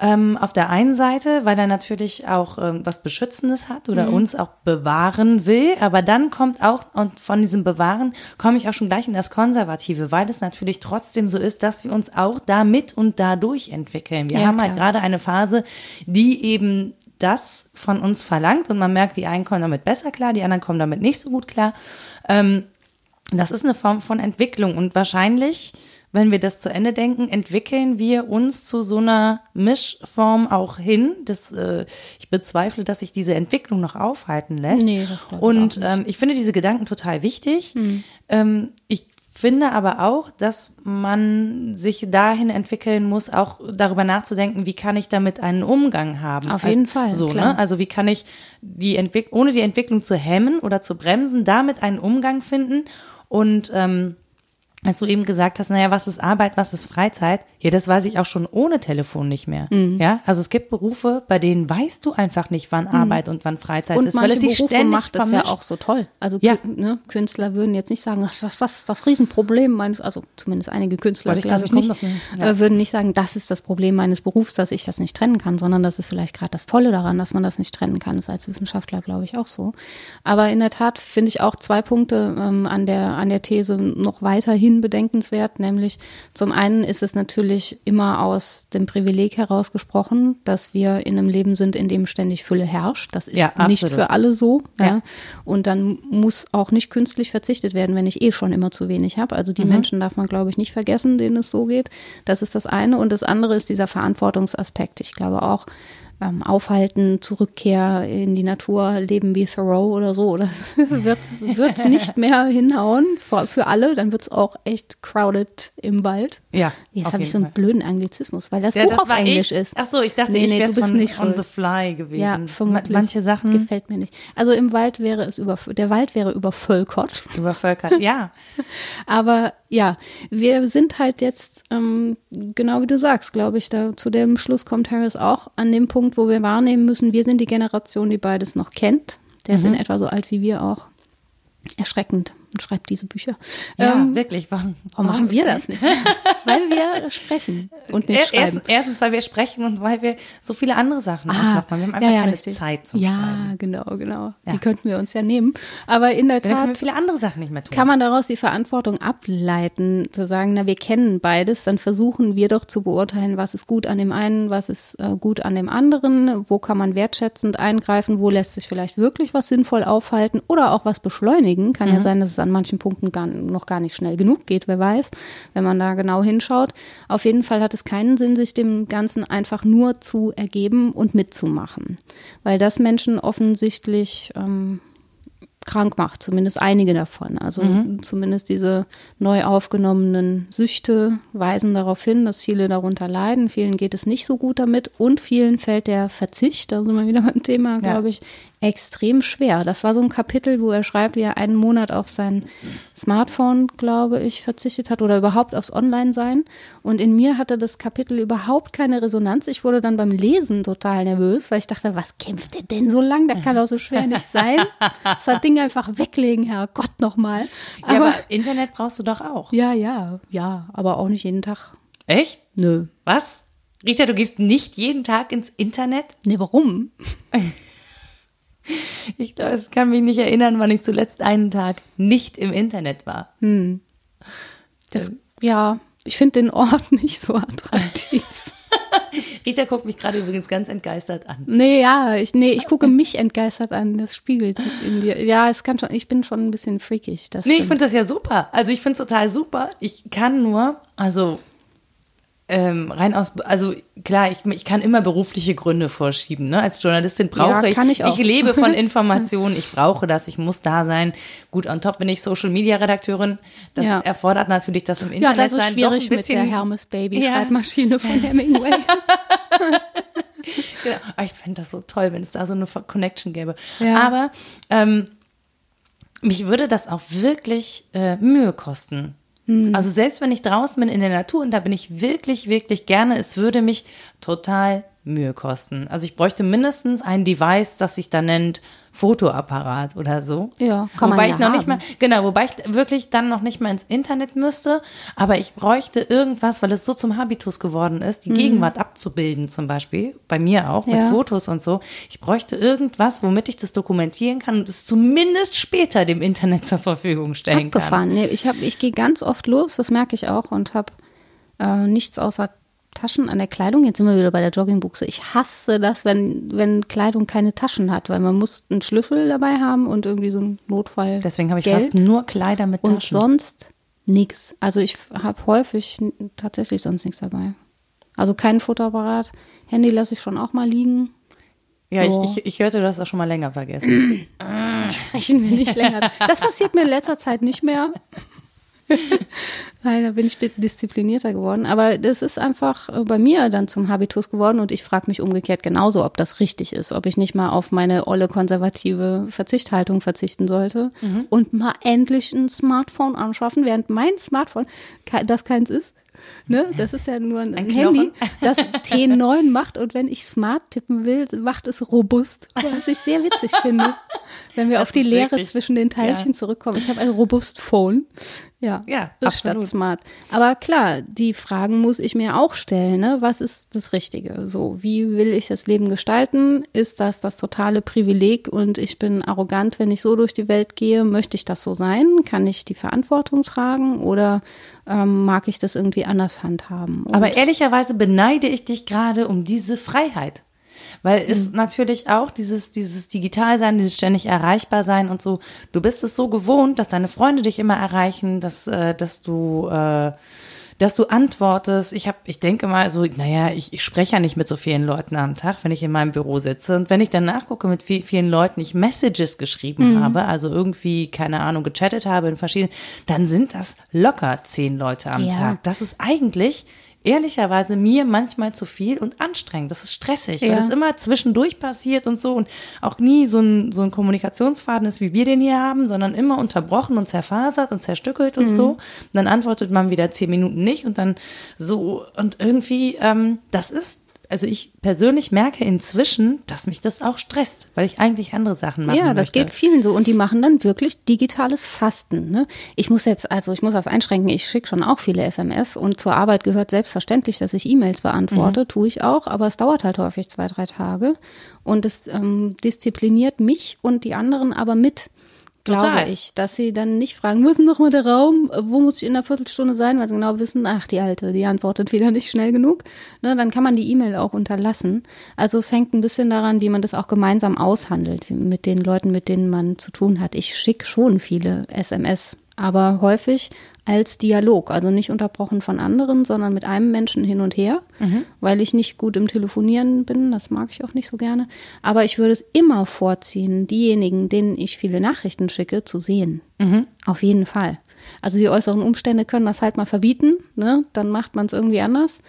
Ähm, auf der einen Seite, weil er natürlich auch ähm, was Beschützendes hat oder mhm. uns auch bewahren will. Aber dann kommt auch, und von diesem Bewahren komme ich auch schon gleich in das Konservative, weil es natürlich trotzdem so ist, dass wir uns auch damit und dadurch entwickeln. Wir ja, haben halt klar. halt gerade eine Phase, die eben das von uns verlangt und man merkt, die einen kommen damit besser klar, die anderen kommen damit nicht so gut klar. Ähm, das ist eine Form von Entwicklung und wahrscheinlich wenn wir das zu Ende denken, entwickeln wir uns zu so einer Mischform auch hin. Das, äh, ich bezweifle, dass sich diese Entwicklung noch aufhalten lässt. Nee, das Und ich, ähm, ich finde diese Gedanken total wichtig. Hm. Ähm, ich finde aber auch, dass man sich dahin entwickeln muss, auch darüber nachzudenken, wie kann ich damit einen Umgang haben. Auf jeden Fall. So, ne? Also wie kann ich die Entwick ohne die Entwicklung zu hemmen oder zu bremsen, damit einen Umgang finden und ähm, als du eben gesagt hast, naja, was ist Arbeit, was ist Freizeit? Ja, das weiß ich auch schon ohne Telefon nicht mehr. Mhm. Ja, also es gibt Berufe, bei denen weißt du einfach nicht, wann mhm. Arbeit und wann Freizeit und ist, weil es sich Berufe ständig macht vermischt. das ja auch so toll. Also ja. ne, Künstler würden jetzt nicht sagen, das, das ist das Riesenproblem meines, also zumindest einige Künstler, glaube ich, ich nicht, ja. Äh, würden nicht sagen, das ist das Problem meines Berufs, dass ich das nicht trennen kann, sondern das ist vielleicht gerade das Tolle daran, dass man das nicht trennen kann. Das ist als Wissenschaftler, glaube ich, auch so. Aber in der Tat finde ich auch zwei Punkte ähm, an der an der These noch weiterhin bedenkenswert, nämlich zum einen ist es natürlich natürlich immer aus dem Privileg herausgesprochen, dass wir in einem Leben sind, in dem ständig Fülle herrscht. Das ist ja, nicht für alle so. Ja. ja. Und dann muss auch nicht künstlich verzichtet werden, wenn ich eh schon immer zu wenig habe. Also die mhm. Menschen darf man, glaube ich, nicht vergessen, denen es so geht. Das ist das eine. Und das andere ist dieser Verantwortungsaspekt. Ich glaube auch, ähm, Aufhalten, Zurückkehr in die Natur, Leben wie Thoreau oder so. Das wird, wird nicht mehr hinhauen für, für alle. Dann wird es auch echt crowded im Wald. Ja. Jetzt habe ich so einen Fall. blöden Anglizismus, weil das ja, Buch das auf Englisch ich. ist. Ach so, ich dachte, nee, nee, ich wäre nicht on the fly gewesen. Ja, vermutlich. Manche Sachen. Gefällt mir nicht. Also im Wald wäre es über, der Wald wäre übervölkert. Übervölkert, ja. Aber ja, wir sind halt jetzt, ähm, genau wie du sagst, glaube ich, da zu dem Schluss kommt Harris auch an dem Punkt, wo wir wahrnehmen müssen, wir sind die Generation, die beides noch kennt. Der mhm. ist in etwa so alt wie wir auch. Erschreckend, und schreibt diese Bücher. Ja, Ähm, wirklich. Warum, warum machen wir das nicht? weil wir sprechen und nicht Er- schreiben. Erstens, erstens, weil wir sprechen und weil wir so viele andere Sachen Ah, noch machen. Wir haben einfach ja, ja, keine richtig. Zeit zum ja, Schreiben. genau, genau. Ja. Die könnten wir uns ja nehmen. Aber in der Dann können wir Tat viele andere Sachen nicht mehr tun. kann man daraus die Verantwortung ableiten, zu sagen, na, wir kennen beides, dann versuchen wir doch zu beurteilen, was ist gut an dem einen, was ist äh, gut an dem anderen, wo kann man wertschätzend eingreifen, wo lässt sich vielleicht wirklich was sinnvoll aufhalten oder auch was beschleunigen. Kann ja sein, dass es an manchen Punkten gar, noch gar nicht schnell genug geht, wer weiß, wenn man da genau hinschaut. Auf jeden Fall hat es keinen Sinn, sich dem Ganzen einfach nur zu ergeben und mitzumachen, weil das Menschen offensichtlich ähm, krank macht, zumindest einige davon. Also zumindest diese neu aufgenommenen Süchte weisen darauf hin, dass viele darunter leiden. Vielen geht es nicht so gut damit und vielen fällt der Verzicht, da sind wir wieder beim Thema, Ja. glaube ich, extrem schwer. Das war so ein Kapitel, wo er schreibt, wie er einen Monat auf sein Smartphone, glaube ich, verzichtet hat oder überhaupt aufs Online-Sein. Und in mir hatte das Kapitel überhaupt keine Resonanz. Ich wurde dann beim Lesen total nervös, weil ich dachte, was kämpft der denn so lang? Das kann doch so schwer nicht sein. Das Ding einfach weglegen, Herrgott nochmal. ja, Aber, aber Internet brauchst du doch auch. ja, ja, ja, aber auch nicht jeden Tag. Echt? Nö. Was? Rita, du gehst nicht jeden Tag ins Internet? Nee, warum? Ich glaube, ich kann mich nicht erinnern, wann ich zuletzt einen Tag nicht im Internet war. Das, ja, ich finde den Ort nicht so attraktiv. Rita guckt mich gerade übrigens ganz entgeistert an. Nee, ja, ich, nee, ich gucke mich entgeistert an. Das spiegelt sich in dir. Ja, es kann schon, ich bin schon ein bisschen freakig. Das Nee, ich stimmt. finde das ja super. Also ich finde es total super. Ich kann nur, also ähm, rein aus, also klar, ich, ich kann immer berufliche Gründe vorschieben. Ne? Als Journalistin brauche Ja, ich, kann ich auch. lebe von Informationen, ich brauche das, ich muss da sein. Gut, on top bin ich Social Media Redakteurin. Das Ja. erfordert natürlich, dass im ja, Internet das ist sein schwierig ein mit der bisschen, Hermes Baby Ja. Schreibmaschine von Hemingway. Genau. Ich fände das so toll, wenn es da so eine Connection gäbe. Ja. Aber ähm, mich würde das auch wirklich äh, Mühe kosten. Hm. Also selbst wenn ich draußen bin in der Natur und da bin ich wirklich, wirklich gerne, es würde mich total Mühe kosten. Also ich bräuchte mindestens ein Device, das sich da nennt Fotoapparat oder so. Ja, kann man wobei ja ich noch nicht haben. mal, genau, wobei ich wirklich dann noch nicht mal ins Internet müsste, aber ich bräuchte irgendwas, weil es so zum Habitus geworden ist, die Gegenwart abzubilden zum Beispiel, bei mir auch, mit Mhm. Ja. Fotos und so. Ich bräuchte irgendwas, womit ich das dokumentieren kann und es zumindest später dem Internet zur Verfügung stellen kann. Abgefahren. Nee, ich hab, ich gehe ganz oft los, das merke ich auch, und habe äh, nichts außer Taschen an der Kleidung. Jetzt sind wir wieder bei der Joggingbuchse. Ich hasse das, wenn, wenn Kleidung keine Taschen hat, weil man muss einen Schlüssel dabei haben und irgendwie so ein Notfall. Deswegen habe ich Geld. fast nur Kleider mit Und Taschen. sonst nichts. Also ich habe häufig tatsächlich sonst nichts dabei. Also kein Fotoapparat. Handy lasse ich schon auch mal liegen. ja, ich, Ja. ich, ich hörte, du hast das schon mal länger vergessen. Sprechen wir nicht länger. Das passiert mir in letzter Zeit nicht mehr. Nein, da bin ich disziplinierter geworden. Aber das ist einfach äh, bei mir dann zum Habitus geworden und ich frage mich umgekehrt genauso, ob das richtig ist, ob ich nicht mal auf meine olle konservative Verzichthaltung verzichten sollte Mhm. und mal endlich ein Smartphone anschaffen, während mein Smartphone das keins ist. Ne? Das ist ja nur ein, Ein Handy, das T9 macht und wenn ich smart tippen will, macht es robust, was ich sehr witzig finde. Wenn wir Das auf die Leere wirklich- zwischen den Teilchen ja. zurückkommen. Ich habe ein robust Phone. Ja, Ja, absolut. smart. Aber klar, die Fragen muss ich mir auch stellen. Ne? Was ist das Richtige? So, wie will ich das Leben gestalten? Ist das das totale Privileg und ich bin arrogant, wenn ich so durch die Welt gehe? Möchte ich das so sein? Kann ich die Verantwortung tragen oder ähm, mag ich das irgendwie anders handhaben? Und Aber ehrlicherweise beneide ich dich gerade um diese Freiheit. Weil Mhm. es natürlich auch dieses, dieses Digitalsein, dieses ständig erreichbar sein und so, du bist es so gewohnt, dass deine Freunde dich immer erreichen, dass, äh, dass du, äh, dass du antwortest. Ich habe, ich denke mal so, naja, ich, ich spreche ja nicht mit so vielen Leuten am Tag, wenn ich in meinem Büro sitze. Und wenn ich dann nachgucke, mit wie vielen Leuten ich Messages geschrieben habe, also irgendwie, keine Ahnung, gechattet habe in verschiedenen, dann sind das locker zehn Leute am Ja. Tag. Das ist eigentlich ehrlicherweise mir manchmal zu viel und anstrengend. Das ist stressig, weil Ja. das immer zwischendurch passiert und so und auch nie so ein, so ein Kommunikationsfaden ist, wie wir den hier haben, sondern immer unterbrochen und zerfasert und zerstückelt und so. Und dann antwortet man wieder zehn Minuten nicht und dann so und irgendwie, ähm, das ist also ich persönlich merke inzwischen, dass mich das auch stresst, weil ich eigentlich andere Sachen machen Ja, das möchte. geht vielen so und die machen dann wirklich digitales Fasten. Ne? Ich muss jetzt, also ich muss das einschränken, ich schicke schon auch viele SMS und zur Arbeit gehört selbstverständlich, dass ich E-Mails beantworte, tue ich auch, aber es dauert halt häufig zwei, drei Tage und es ähm, diszipliniert mich und die anderen aber mit. Glaube Total. ich, dass sie dann nicht fragen, wo ist denn nochmal der Raum? Wo muss ich in einer Viertelstunde sein? Weil sie genau wissen, ach, die Alte, die antwortet wieder nicht schnell genug. Ne, dann kann man die E-Mail auch unterlassen. Also es hängt ein bisschen daran, wie man das auch gemeinsam aushandelt, mit den Leuten, mit denen man zu tun hat. Ich schicke schon viele SMS, aber häufig als Dialog, also nicht unterbrochen von anderen, sondern mit einem Menschen hin und her, weil ich nicht gut im Telefonieren bin, das mag ich auch nicht so gerne. Aber ich würde es immer vorziehen, diejenigen, denen ich viele Nachrichten schicke, zu sehen. Auf jeden Fall. Also die äußeren Umstände können das halt mal verbieten, ne? dann macht man es irgendwie anders.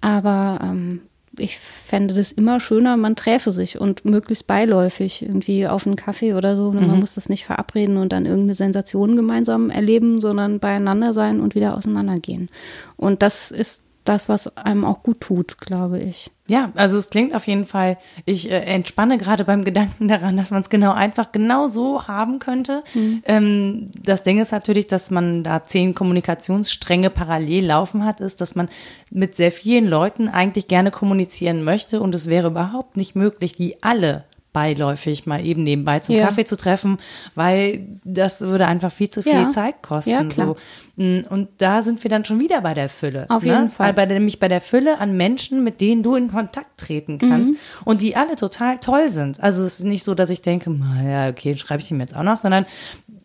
Aber ähm, ich fände das immer schöner, man träfe sich und möglichst beiläufig irgendwie auf einen Kaffee oder so. Man muss das nicht verabreden und dann irgendeine Sensation gemeinsam erleben, sondern beieinander sein und wieder auseinandergehen. Und das ist das, was einem auch gut tut, glaube ich. Ja, also es klingt auf jeden Fall, ich äh, entspanne gerade beim Gedanken daran, dass man es genau einfach genau so haben könnte. Ähm, das Ding ist natürlich, dass man da zehn Kommunikationsstränge parallel laufen hat, ist, dass man mit sehr vielen Leuten eigentlich gerne kommunizieren möchte und es wäre überhaupt nicht möglich, die alle beiläufig mal eben nebenbei zum Ja. Kaffee zu treffen, weil das würde einfach viel zu viel Ja. Zeit kosten. Ja, so. Mm, Und da sind wir dann schon wieder bei der Fülle. Auf ne? jeden Fall. Weil bei der, nämlich bei der Fülle an Menschen, mit denen du in Kontakt treten kannst Mhm. und die alle total toll sind. Also es ist nicht so, dass ich denke, na ja, okay, schreibe ich ihm jetzt auch noch, sondern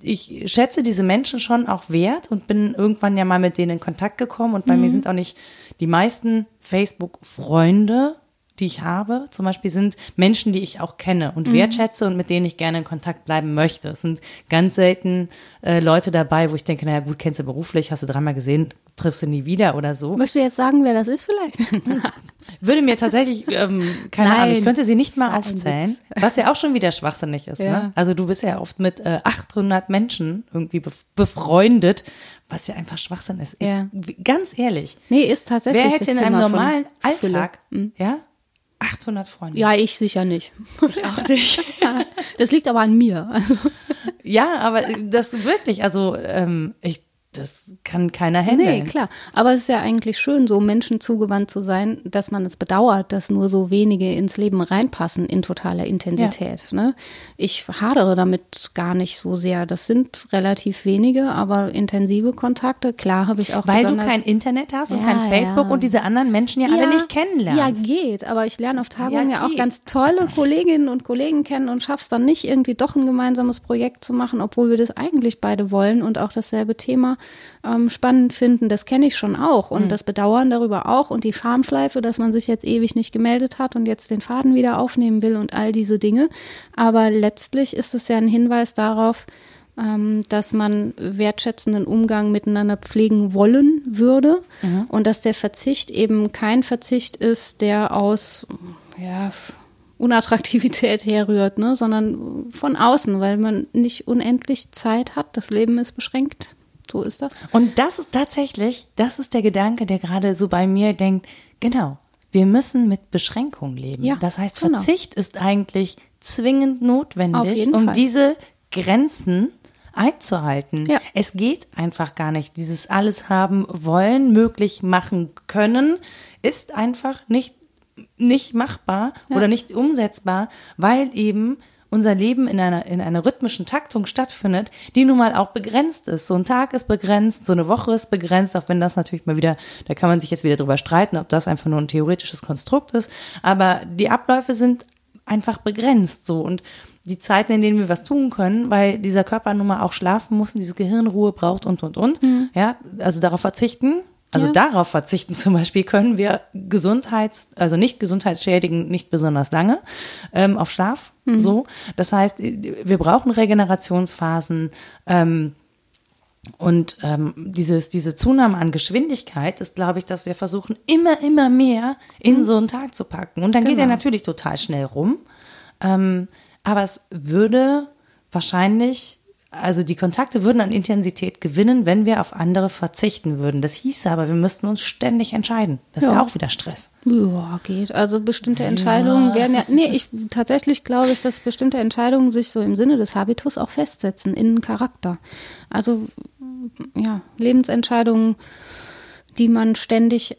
ich schätze diese Menschen schon auch wert und bin irgendwann ja mal mit denen in Kontakt gekommen und bei Mhm. mir sind auch nicht die meisten Facebook-Freunde, die ich habe, zum Beispiel sind Menschen, die ich auch kenne Mhm. und wertschätze und mit denen ich gerne in Kontakt bleiben möchte. Es sind ganz selten äh, Leute dabei, wo ich denke, naja gut, kennst du beruflich, hast du dreimal gesehen, triffst du nie wieder oder so. Möchtest du jetzt sagen, wer das ist vielleicht? Würde mir tatsächlich, ähm, keine Nein. Ahnung, ich könnte sie nicht mal aufzählen, was ja auch schon wieder schwachsinnig ist. Ja. Ne? Also du bist ja oft mit äh, 800 Menschen irgendwie bef befreundet, was ja einfach Schwachsinn ist. Ja. Ganz ehrlich, nee, ist tatsächlich wer hätte in einem Thema von normalen. Alltag, ja, 800 Freunde? Ja, ich sicher nicht. ich auch nicht. Das liegt aber an mir. Also, ja, aber das wirklich, also ähm, ich, das kann keiner nee, handeln. klar. Aber es ist ja eigentlich schön, so Menschen zugewandt zu sein, dass man es bedauert, dass nur so wenige ins Leben reinpassen in totaler Intensität. Ne? Ich hadere damit gar nicht so sehr. Das sind relativ wenige, aber intensive Kontakte. Klar habe ich auch Weil du kein Internet hast und Ja, kein Facebook ja. und diese anderen Menschen ja, alle nicht kennenlernst. Ja, geht. Aber ich lerne auf Tagungen Ja, ja, auch ganz tolle Kolleginnen und Kollegen kennen und schaff's dann nicht, irgendwie doch ein gemeinsames Projekt zu machen, obwohl wir das eigentlich beide wollen und auch dasselbe Thema ähm, spannend finden. Das kenne ich schon auch. Mhm. Und das Bedauern darüber auch und die Schamschleife, dass man sich jetzt ewig nicht gemeldet hat und jetzt den Faden wieder aufnehmen will und all diese Dinge. Aber letztlich ist es ja ein Hinweis darauf, ähm, dass man wertschätzenden Umgang miteinander pflegen wollen würde und dass der Verzicht eben kein Verzicht ist, der aus ja, Unattraktivität herrührt, ne, sondern von außen, weil man nicht unendlich Zeit hat. Das Leben ist beschränkt. So ist das. Und das ist tatsächlich, das ist der Gedanke, der gerade so bei mir denkt, genau, wir müssen mit Beschränkung leben. Ja, das heißt, genau. Verzicht ist eigentlich zwingend notwendig, um Fall. diese Grenzen einzuhalten. Ja. Es geht einfach gar nicht. Dieses alles haben wollen, möglich machen können, ist einfach nicht, nicht machbar oder nicht umsetzbar, weil eben unser Leben in einer, in einer rhythmischen Taktung stattfindet, die nun mal auch begrenzt ist. So ein Tag ist begrenzt, so eine Woche ist begrenzt, auch wenn das natürlich mal wieder, da kann man sich jetzt wieder drüber streiten, ob das einfach nur ein theoretisches Konstrukt ist. Aber die Abläufe sind einfach begrenzt so und die Zeiten, in denen wir was tun können, weil dieser Körper nun mal auch schlafen muss und dieses Gehirn Ruhe braucht und und und. Ja, also darauf verzichten. Also Ja. darauf verzichten zum Beispiel können wir Gesundheits, also nicht gesundheitsschädigend, nicht besonders lange ähm, auf Schlaf. So, das heißt, wir brauchen Regenerationsphasen. Ähm, und ähm, dieses, diese Zunahme an Geschwindigkeit ist, glaube ich, dass wir versuchen, immer, immer mehr in so einen Tag zu packen. Und dann geht er Genau. natürlich total schnell rum. Ähm, aber es würde wahrscheinlich also die Kontakte würden an Intensität gewinnen, wenn wir auf andere verzichten würden. Das hieße aber, wir müssten uns ständig entscheiden. Das ja. wäre auch wieder Stress. Ja, geht. Also bestimmte Entscheidungen ja. werden ja, nee, ich, tatsächlich glaube ich, dass bestimmte Entscheidungen sich so im Sinne des Habitus auch festsetzen in Charakter. Also, ja, Lebensentscheidungen, die man ständig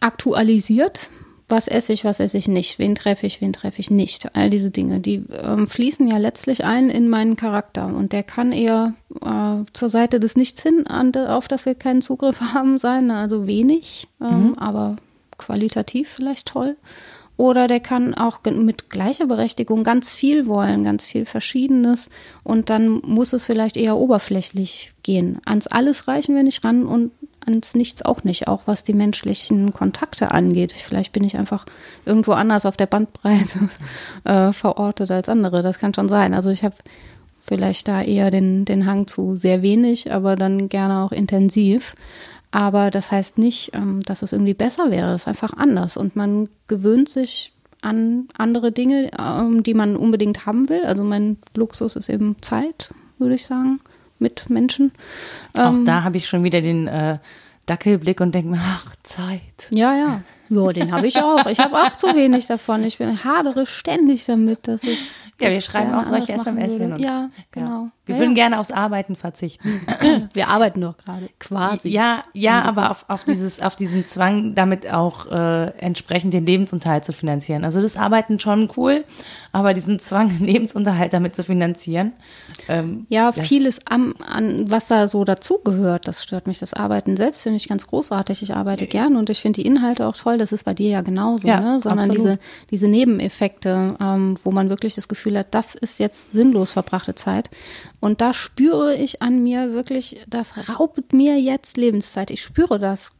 aktualisiert, was esse ich, was esse ich nicht, wen treffe ich, wen treffe ich nicht. All diese Dinge, die ähm, fließen ja letztlich ein in meinen Charakter und der kann eher äh, zur Seite des Nichts hin, an, auf das wir keinen Zugriff haben, sein, also wenig, ähm, mhm. aber qualitativ vielleicht toll. Oder der kann auch mit gleicher Berechtigung ganz viel wollen, ganz viel Verschiedenes. Und dann muss es vielleicht eher oberflächlich gehen. Ans Alles reichen wir nicht ran und ans Nichts auch nicht, auch was die menschlichen Kontakte angeht. Vielleicht bin ich einfach irgendwo anders auf der Bandbreite äh, verortet als andere. Das kann schon sein. Also ich habe vielleicht da eher den, den Hang zu sehr wenig, aber dann gerne auch intensiv. Aber das heißt nicht, ähm, dass es irgendwie besser wäre. Es ist einfach anders. Und man gewöhnt sich an andere Dinge, ähm, die man unbedingt haben will. Also mein Luxus ist eben Zeit, würde ich sagen mit Menschen. Auch ähm, da habe ich schon wieder den äh, Dackelblick und denke mir, ach, Zeit. Ja, ja. Ja, den habe ich auch. Ich habe auch zu wenig davon. Ich bin hadere ständig damit, dass ich. Ja, wir schreiben auch solche SMS hin. Und, ja, genau. Ja. Wir ja, würden ja. gerne aufs Arbeiten verzichten. Wir arbeiten doch gerade, quasi. Ja, ja, aber auf, auf, dieses, auf diesen Zwang, damit auch äh, entsprechend den Lebensunterhalt zu finanzieren. Also das Arbeiten schon cool, aber diesen Zwang, den Lebensunterhalt damit zu finanzieren. Ähm, ja, vieles am, an, was da so dazugehört, das stört mich. Das Arbeiten selbst finde ich ganz großartig. Ich arbeite gern und ich finde die Inhalte auch toll. Das ist bei dir ja genauso, ja, ne? Sondern diese, diese Nebeneffekte, ähm, wo man wirklich das Gefühl hat, das ist jetzt sinnlos verbrachte Zeit. Und da spüre ich an mir wirklich, das raubt mir jetzt Lebenszeit. Ich spüre das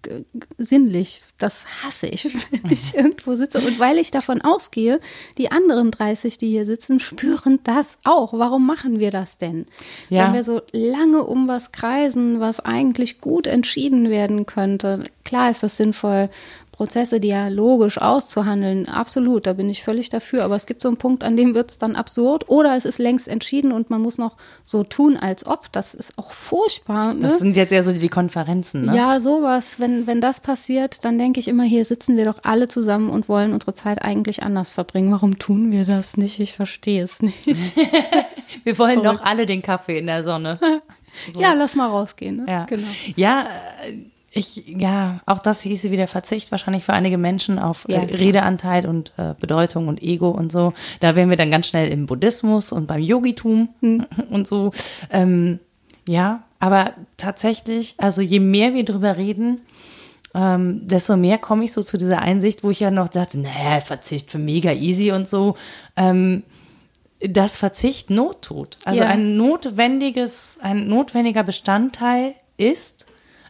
sinnlich. Das hasse ich, wenn ich irgendwo sitze. Und weil ich davon ausgehe, die anderen 30, die hier sitzen, spüren das auch. Warum machen wir das denn? Ja. Wenn wir so lange um was kreisen, was eigentlich gut entschieden werden könnte. Klar ist das sinnvoll, Prozesse dialogisch auszuhandeln, absolut, da bin ich völlig dafür. Aber es gibt so einen Punkt, an dem wird es dann absurd oder es ist längst entschieden und man muss noch so tun, als ob. Das ist auch furchtbar. Ne? Das sind jetzt eher so die Konferenzen, ne? Ja, sowas. Wenn, wenn das passiert, dann denke ich immer, hier sitzen wir doch alle zusammen und wollen unsere Zeit eigentlich anders verbringen. Warum tun wir das nicht? Ich verstehe es nicht. wir wollen doch alle den Kaffee in der Sonne. So. Ja, lass mal rausgehen. Ne? Ja, genau. Ja, ich, ja, auch das hieße wieder Verzicht wahrscheinlich für einige Menschen auf äh, ja, Redeanteil und äh, Bedeutung und Ego und so. Da wären wir dann ganz schnell im Buddhismus und beim Yogitum hm. und so. Ähm, ja, aber tatsächlich, also je mehr wir drüber reden, ähm, desto mehr komme ich so zu dieser Einsicht, wo ich ja noch dachte, naja, Verzicht für mega easy und so. Ähm, dass Verzicht Not tut. Also ja. ein notwendiges, ein notwendiger Bestandteil ist,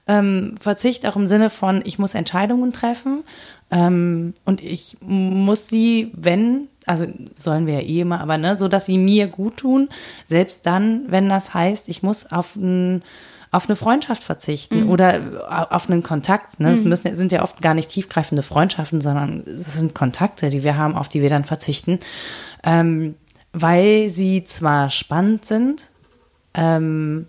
ähm, Verzicht auch im Sinne von, ich muss Entscheidungen treffen ähm, und ich muss die, wenn, also sollen wir ja eh immer, aber ne, so dass sie mir gut tun, selbst dann, wenn das heißt, ich muss auf ein auf eine Freundschaft verzichten mhm. oder auf einen Kontakt. Ne? Es mhm. müssen, sind ja oft gar nicht tiefgreifende Freundschaften, sondern es sind Kontakte, die wir haben, auf die wir dann verzichten, ähm, weil sie zwar spannend sind, ähm,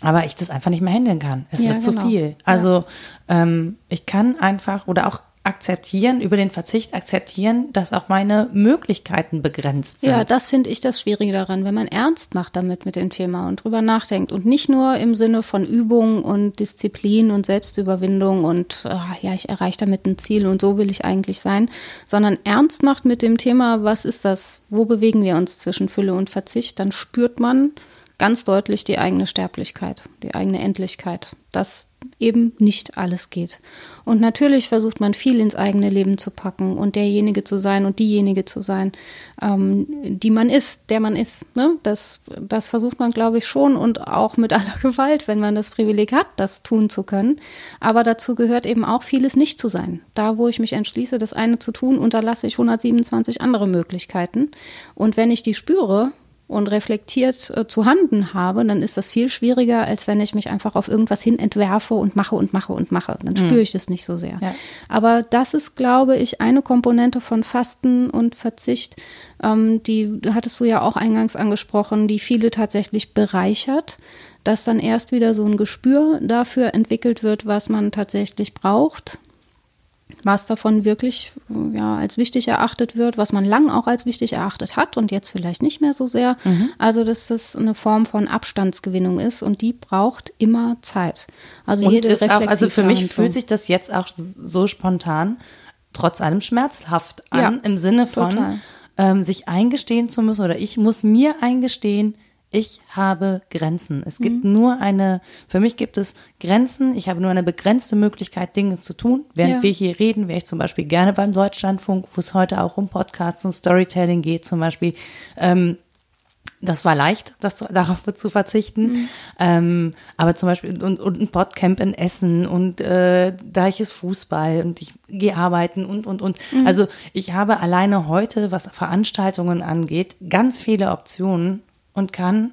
aber ich das einfach nicht mehr handeln kann. Es ja, wird genau. zu viel. Also ja. ähm, ich kann einfach oder auch akzeptieren, über den Verzicht akzeptieren, dass auch meine Möglichkeiten begrenzt sind. Ja, das finde ich das Schwierige daran, wenn man ernst macht damit mit dem Thema und drüber nachdenkt und nicht nur im Sinne von Übung und Disziplin und Selbstüberwindung und ach, ja, ich erreiche damit ein Ziel und so will ich eigentlich sein, sondern ernst macht mit dem Thema, was ist das, wo bewegen wir uns zwischen Fülle und Verzicht, dann spürt man, ganz deutlich die eigene Sterblichkeit, die eigene Endlichkeit, dass eben nicht alles geht. Und natürlich versucht man viel ins eigene Leben zu packen und derjenige zu sein und diejenige zu sein, ähm, die man ist, der man ist. Ne? Das, das versucht man, glaube ich, schon und auch mit aller Gewalt, wenn man das Privileg hat, das tun zu können. Aber dazu gehört eben auch vieles nicht zu sein. Da, wo ich mich entschließe, das eine zu tun, unterlasse ich 127 andere Möglichkeiten. Und wenn ich die spüre, und reflektiert äh, zu handeln habe, dann ist das viel schwieriger, als wenn ich mich einfach auf irgendwas hin entwerfe und mache und mache und mache. Dann spüre ich das nicht so sehr. Ja. Aber das ist, glaube ich, eine Komponente von Fasten und Verzicht, ähm, die hattest du ja auch eingangs angesprochen, die viele tatsächlich bereichert, dass dann erst wieder so ein Gespür dafür entwickelt wird, was man tatsächlich braucht, was davon wirklich ja, als wichtig erachtet wird, was man lang auch als wichtig erachtet hat und jetzt vielleicht nicht mehr so sehr. Also, dass das eine Form von Abstandsgewinnung ist und die braucht immer Zeit. Also Und jede ist auch, also für mich fühlt sich das jetzt auch so spontan, trotz allem schmerzhaft an, Ja, im Sinne von ähm, sich eingestehen zu müssen oder ich muss mir eingestehen, ich habe Grenzen. Es gibt Mhm. nur eine, für mich gibt es Grenzen, ich habe nur eine begrenzte Möglichkeit, Dinge zu tun. Während Ja. wir hier reden, wäre ich zum Beispiel gerne beim Deutschlandfunk, wo es heute auch um Podcasts und Storytelling geht, zum Beispiel. Ähm, das war leicht, das darauf zu verzichten. Ähm, aber zum Beispiel und, und ein Podcamp in Essen und äh, da ich es Fußball und ich gehe arbeiten und und und. Also ich habe alleine heute, was Veranstaltungen angeht, ganz viele Optionen und kann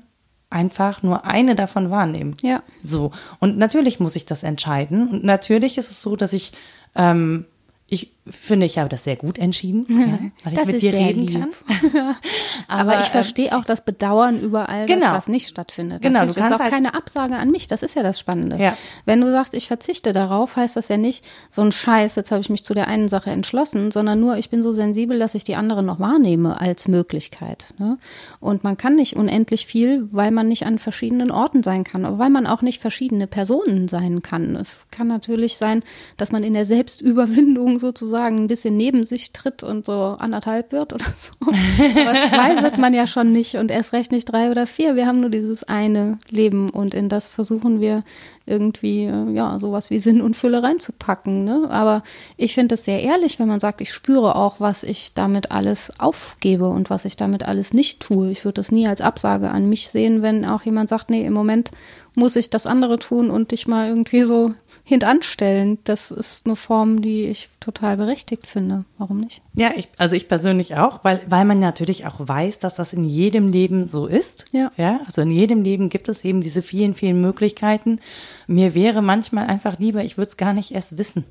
einfach nur eine davon wahrnehmen. Ja. So. Und natürlich muss ich das entscheiden. Und natürlich ist es so, dass ich, ähm, ich finde, ich habe das sehr gut entschieden, ja, weil ich Das mit ist dir reden lieb. kann. Aber, ich ähm, verstehe auch das Bedauern über all das, Genau. was nicht stattfindet. Genau, Natürlich, du das ist kannst auch halt- keine Absage an mich. Das ist ja das Spannende. Ja. Wenn du sagst, ich verzichte darauf, heißt das ja nicht so ein Scheiß, jetzt habe ich mich zu der einen Sache entschlossen, sondern nur, ich bin so sensibel, dass ich die andere noch wahrnehme als Möglichkeit. Ne? Und man kann nicht unendlich viel, weil man nicht an verschiedenen Orten sein kann, aber weil man auch nicht verschiedene Personen sein kann. Es kann natürlich sein, dass man in der Selbstüberwindung sozusagen ein bisschen neben sich tritt und so anderthalb wird oder so. Aber zwei wird man ja schon nicht und erst recht nicht drei oder vier. Wir haben nur dieses eine Leben und in das versuchen wir irgendwie, äh, ja, sowas wie Sinn und Fülle reinzupacken. Ne? Aber ich finde es sehr ehrlich, wenn man sagt, ich spüre auch, was ich damit alles aufgebe und was ich damit alles nicht tue. Ich würde das nie als Absage an mich sehen, wenn auch jemand sagt, nee, im Moment muss ich das andere tun und dich mal irgendwie so hintanstellen. Das ist eine Form, die ich total berechtigt finde. Warum nicht? Ja, ich, also ich persönlich auch, weil, weil man natürlich auch weiß, dass das in jedem Leben so ist. Ja. ja. Also in jedem Leben gibt es eben diese vielen, vielen Möglichkeiten. Mir wäre manchmal einfach lieber, ich würde es gar nicht erst wissen.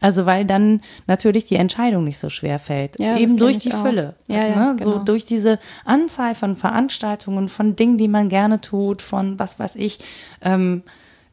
Also weil dann natürlich die Entscheidung nicht so schwer fällt. Ja, eben durch die auch. Fülle. Ja, ja, ne? So genau. durch diese Anzahl von Veranstaltungen, von Dingen, die man gerne tut, von was weiß ich. Ähm,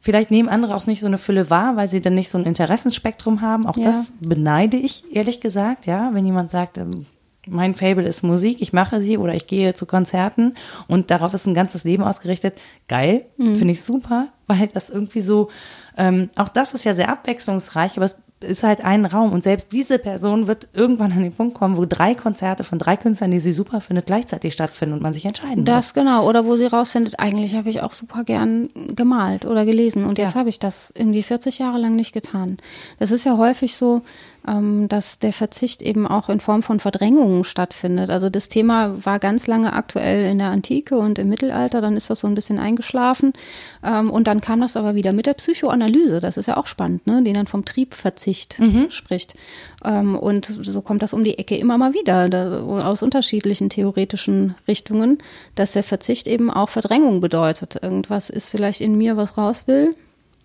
Vielleicht nehmen andere auch nicht so eine Fülle wahr, weil sie dann nicht so ein Interessenspektrum haben. Auch Ja. das beneide ich, ehrlich gesagt, ja. Wenn jemand sagt, ähm, mein Fable ist Musik, ich mache sie oder ich gehe zu Konzerten und darauf ist ein ganzes Leben ausgerichtet, geil, Mhm. finde ich super, weil das irgendwie so, ähm, auch das ist ja sehr abwechslungsreich, aber es ist halt ein Raum und selbst diese Person wird irgendwann an den Punkt kommen, wo drei Konzerte von drei Künstlern, die sie super findet, gleichzeitig stattfinden und man sich entscheiden muss. Das genau. Oder wo sie rausfindet, eigentlich habe ich auch super gern gemalt oder gelesen und jetzt Ja. habe ich das irgendwie 40 Jahre lang nicht getan. Das ist ja häufig so, dass der Verzicht eben auch in Form von Verdrängungen stattfindet. Also das Thema war ganz lange aktuell in der Antike und im Mittelalter, dann ist das so ein bisschen eingeschlafen ähm, und dann kam das aber wieder mit der Psychoanalyse. Das ist ja auch spannend, ne? die dann vom Triebverzicht spricht. Ähm, und so kommt das um die Ecke immer mal wieder aus unterschiedlichen theoretischen Richtungen, dass der Verzicht eben auch Verdrängung bedeutet. Irgendwas ist vielleicht in mir, was raus will,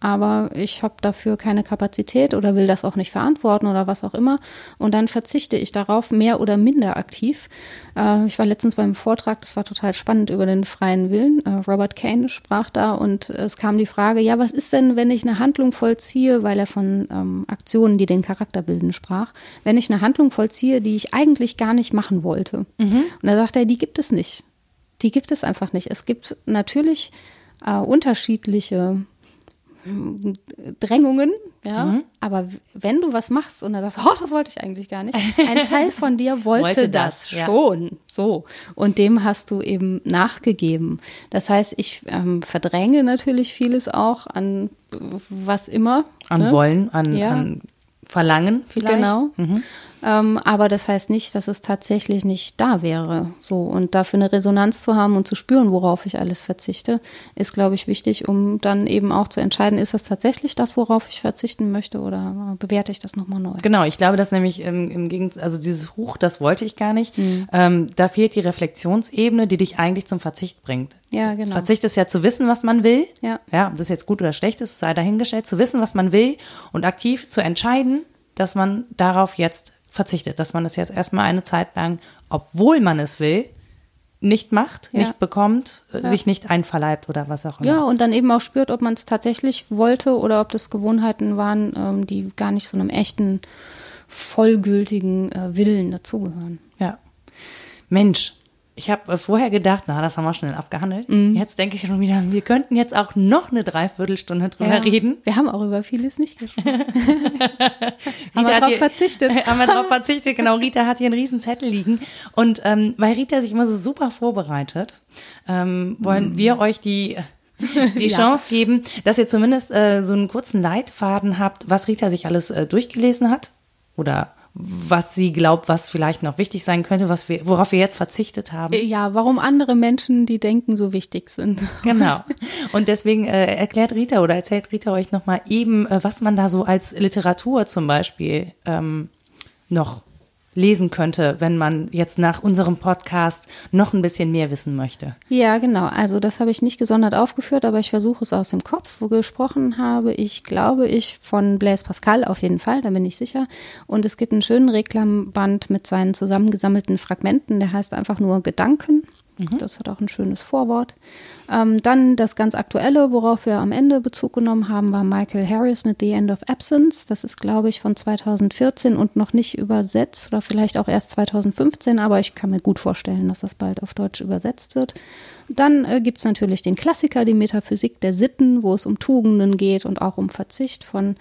aber ich habe dafür keine Kapazität oder will das auch nicht verantworten oder was auch immer. Und dann verzichte ich darauf, mehr oder minder aktiv. Äh, ich war letztens beim Vortrag, das war total spannend über den freien Willen. Äh, Robert Kane sprach da und es kam die Frage, ja, was ist denn, wenn ich eine Handlung vollziehe, weil er von ähm, Aktionen, die den Charakter bilden, sprach, wenn ich eine Handlung vollziehe, die ich eigentlich gar nicht machen wollte. Und da sagt er, die gibt es nicht. Die gibt es einfach nicht. Es gibt natürlich äh, unterschiedliche Drängungen, ja. Aber wenn du was machst und dann sagst, oh, das wollte ich eigentlich gar nicht, ein Teil von dir wollte, Wollte das, das, ja. schon, so. Und dem hast du eben nachgegeben. Das heißt, ich ähm, verdränge natürlich vieles auch an was immer. An ne? Wollen, an, Ja. an Verlangen vielleicht. Genau. Ähm, aber das heißt nicht, dass es tatsächlich nicht da wäre. So und dafür eine Resonanz zu haben und zu spüren, worauf ich alles verzichte, ist, glaube ich, wichtig, um dann eben auch zu entscheiden, ist das tatsächlich das, worauf ich verzichten möchte oder bewerte ich das nochmal neu? Genau, ich glaube, dass nämlich im, im Gegensatz, also dieses Huch, das wollte ich gar nicht. Mhm. Ähm, da fehlt die Reflexionsebene, die dich eigentlich zum Verzicht bringt. Ja, genau. Verzicht ist ja zu wissen, was man will. Ja. Ja, ob das jetzt gut oder schlecht ist, sei dahingestellt. Zu wissen, was man will und aktiv zu entscheiden, dass man darauf jetzt verzichtet, dass man es jetzt erstmal eine Zeit lang, obwohl man es will, nicht macht, ja. nicht bekommt, ja. sich nicht einverleibt oder was auch immer. Ja, und dann eben auch spürt, ob man es tatsächlich wollte oder ob das Gewohnheiten waren, ähm, die gar nicht so einem echten, vollgültigen äh, Willen dazugehören. Ja. Mensch, ich habe äh, vorher gedacht, na, das haben wir schnell abgehandelt. Mhm. Jetzt denke ich schon wieder, wir könnten jetzt auch noch eine Dreiviertelstunde drüber ja, reden. Wir haben auch über vieles nicht gesprochen. haben wir darauf verzichtet. haben wir darauf verzichtet, genau. Rita hat hier einen riesen Zettel liegen. Und ähm, weil Rita sich immer so super vorbereitet, ähm, wollen mhm. wir euch die die ja. Chance geben, dass ihr zumindest äh, so einen kurzen Leitfaden habt, was Rita sich alles äh, durchgelesen hat oder was sie glaubt, was vielleicht noch wichtig sein könnte, was wir, worauf wir jetzt verzichtet haben. Ja, warum andere Menschen, die denken, so wichtig sind. Genau. Und deswegen äh, erklärt Rita oder erzählt Rita euch nochmal eben, äh, was man da so als Literatur zum Beispiel ähm, noch lesen könnte, wenn man jetzt nach unserem Podcast noch ein bisschen mehr wissen möchte. Ja, genau. Also das habe ich nicht gesondert aufgeführt, aber ich versuche es aus dem Kopf. Wo gesprochen habe ich, glaube ich, von Blaise Pascal auf jeden Fall, da bin ich sicher. Und es gibt einen schönen Reklamband mit seinen zusammengesammelten Fragmenten, der heißt einfach nur Gedanken. Mhm. Das hat auch ein schönes Vorwort. Ähm, dann das ganz aktuelle, worauf wir am Ende Bezug genommen haben, war Michael Harris mit The End of Absence. Das ist, glaube ich, von 2014 und noch nicht übersetzt oder vielleicht auch erst 2015, aber ich kann mir gut vorstellen, dass das bald auf Deutsch übersetzt wird. Dann äh, gibt es natürlich den Klassiker, die Metaphysik der Sitten, wo es um Tugenden geht und auch um Verzicht von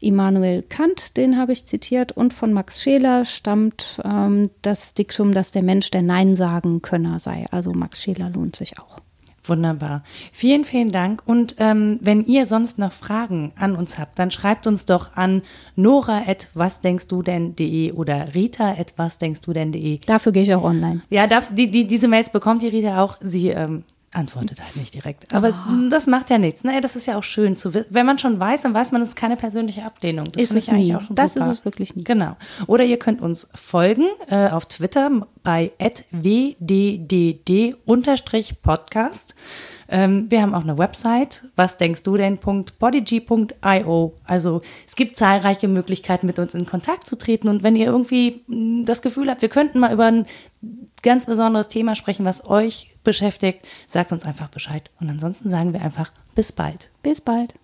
Immanuel Kant, den habe ich zitiert, und von Max Scheler stammt ähm, das Diktum, dass der Mensch der Nein sagen Könner sei. Also Max Scheler lohnt sich auch. Wunderbar. Vielen, vielen Dank. Und ähm, wenn ihr sonst noch Fragen an uns habt, dann schreibt uns doch an nora.wasdenkstu.denn.de oder rita.wasdenkstu.denn.de. Dafür gehe ich auch online. Ja, darf, die, die, diese Mails bekommt die Rita auch. Sie ähm, antwortet halt nicht direkt. Aber oh. das macht ja nichts. Ne? Das ist ja auch schön zu wissen. Wenn man schon weiß, dann weiß man, es ist keine persönliche Ablehnung. Das ist es ich eigentlich auch schon Das super. ist es wirklich nie. Genau. Oder ihr könnt uns folgen äh, auf Twitter bei wddd-podcast. Ähm, wir haben auch eine Website, was denkst du denn? .bodyg.io. Also es gibt zahlreiche Möglichkeiten, mit uns in Kontakt zu treten. Und wenn ihr irgendwie mm, das Gefühl habt, wir könnten mal über ein ganz besonderes Thema sprechen, was euch beschäftigt, sagt uns einfach Bescheid. Und ansonsten sagen wir einfach bis bald. Bis bald.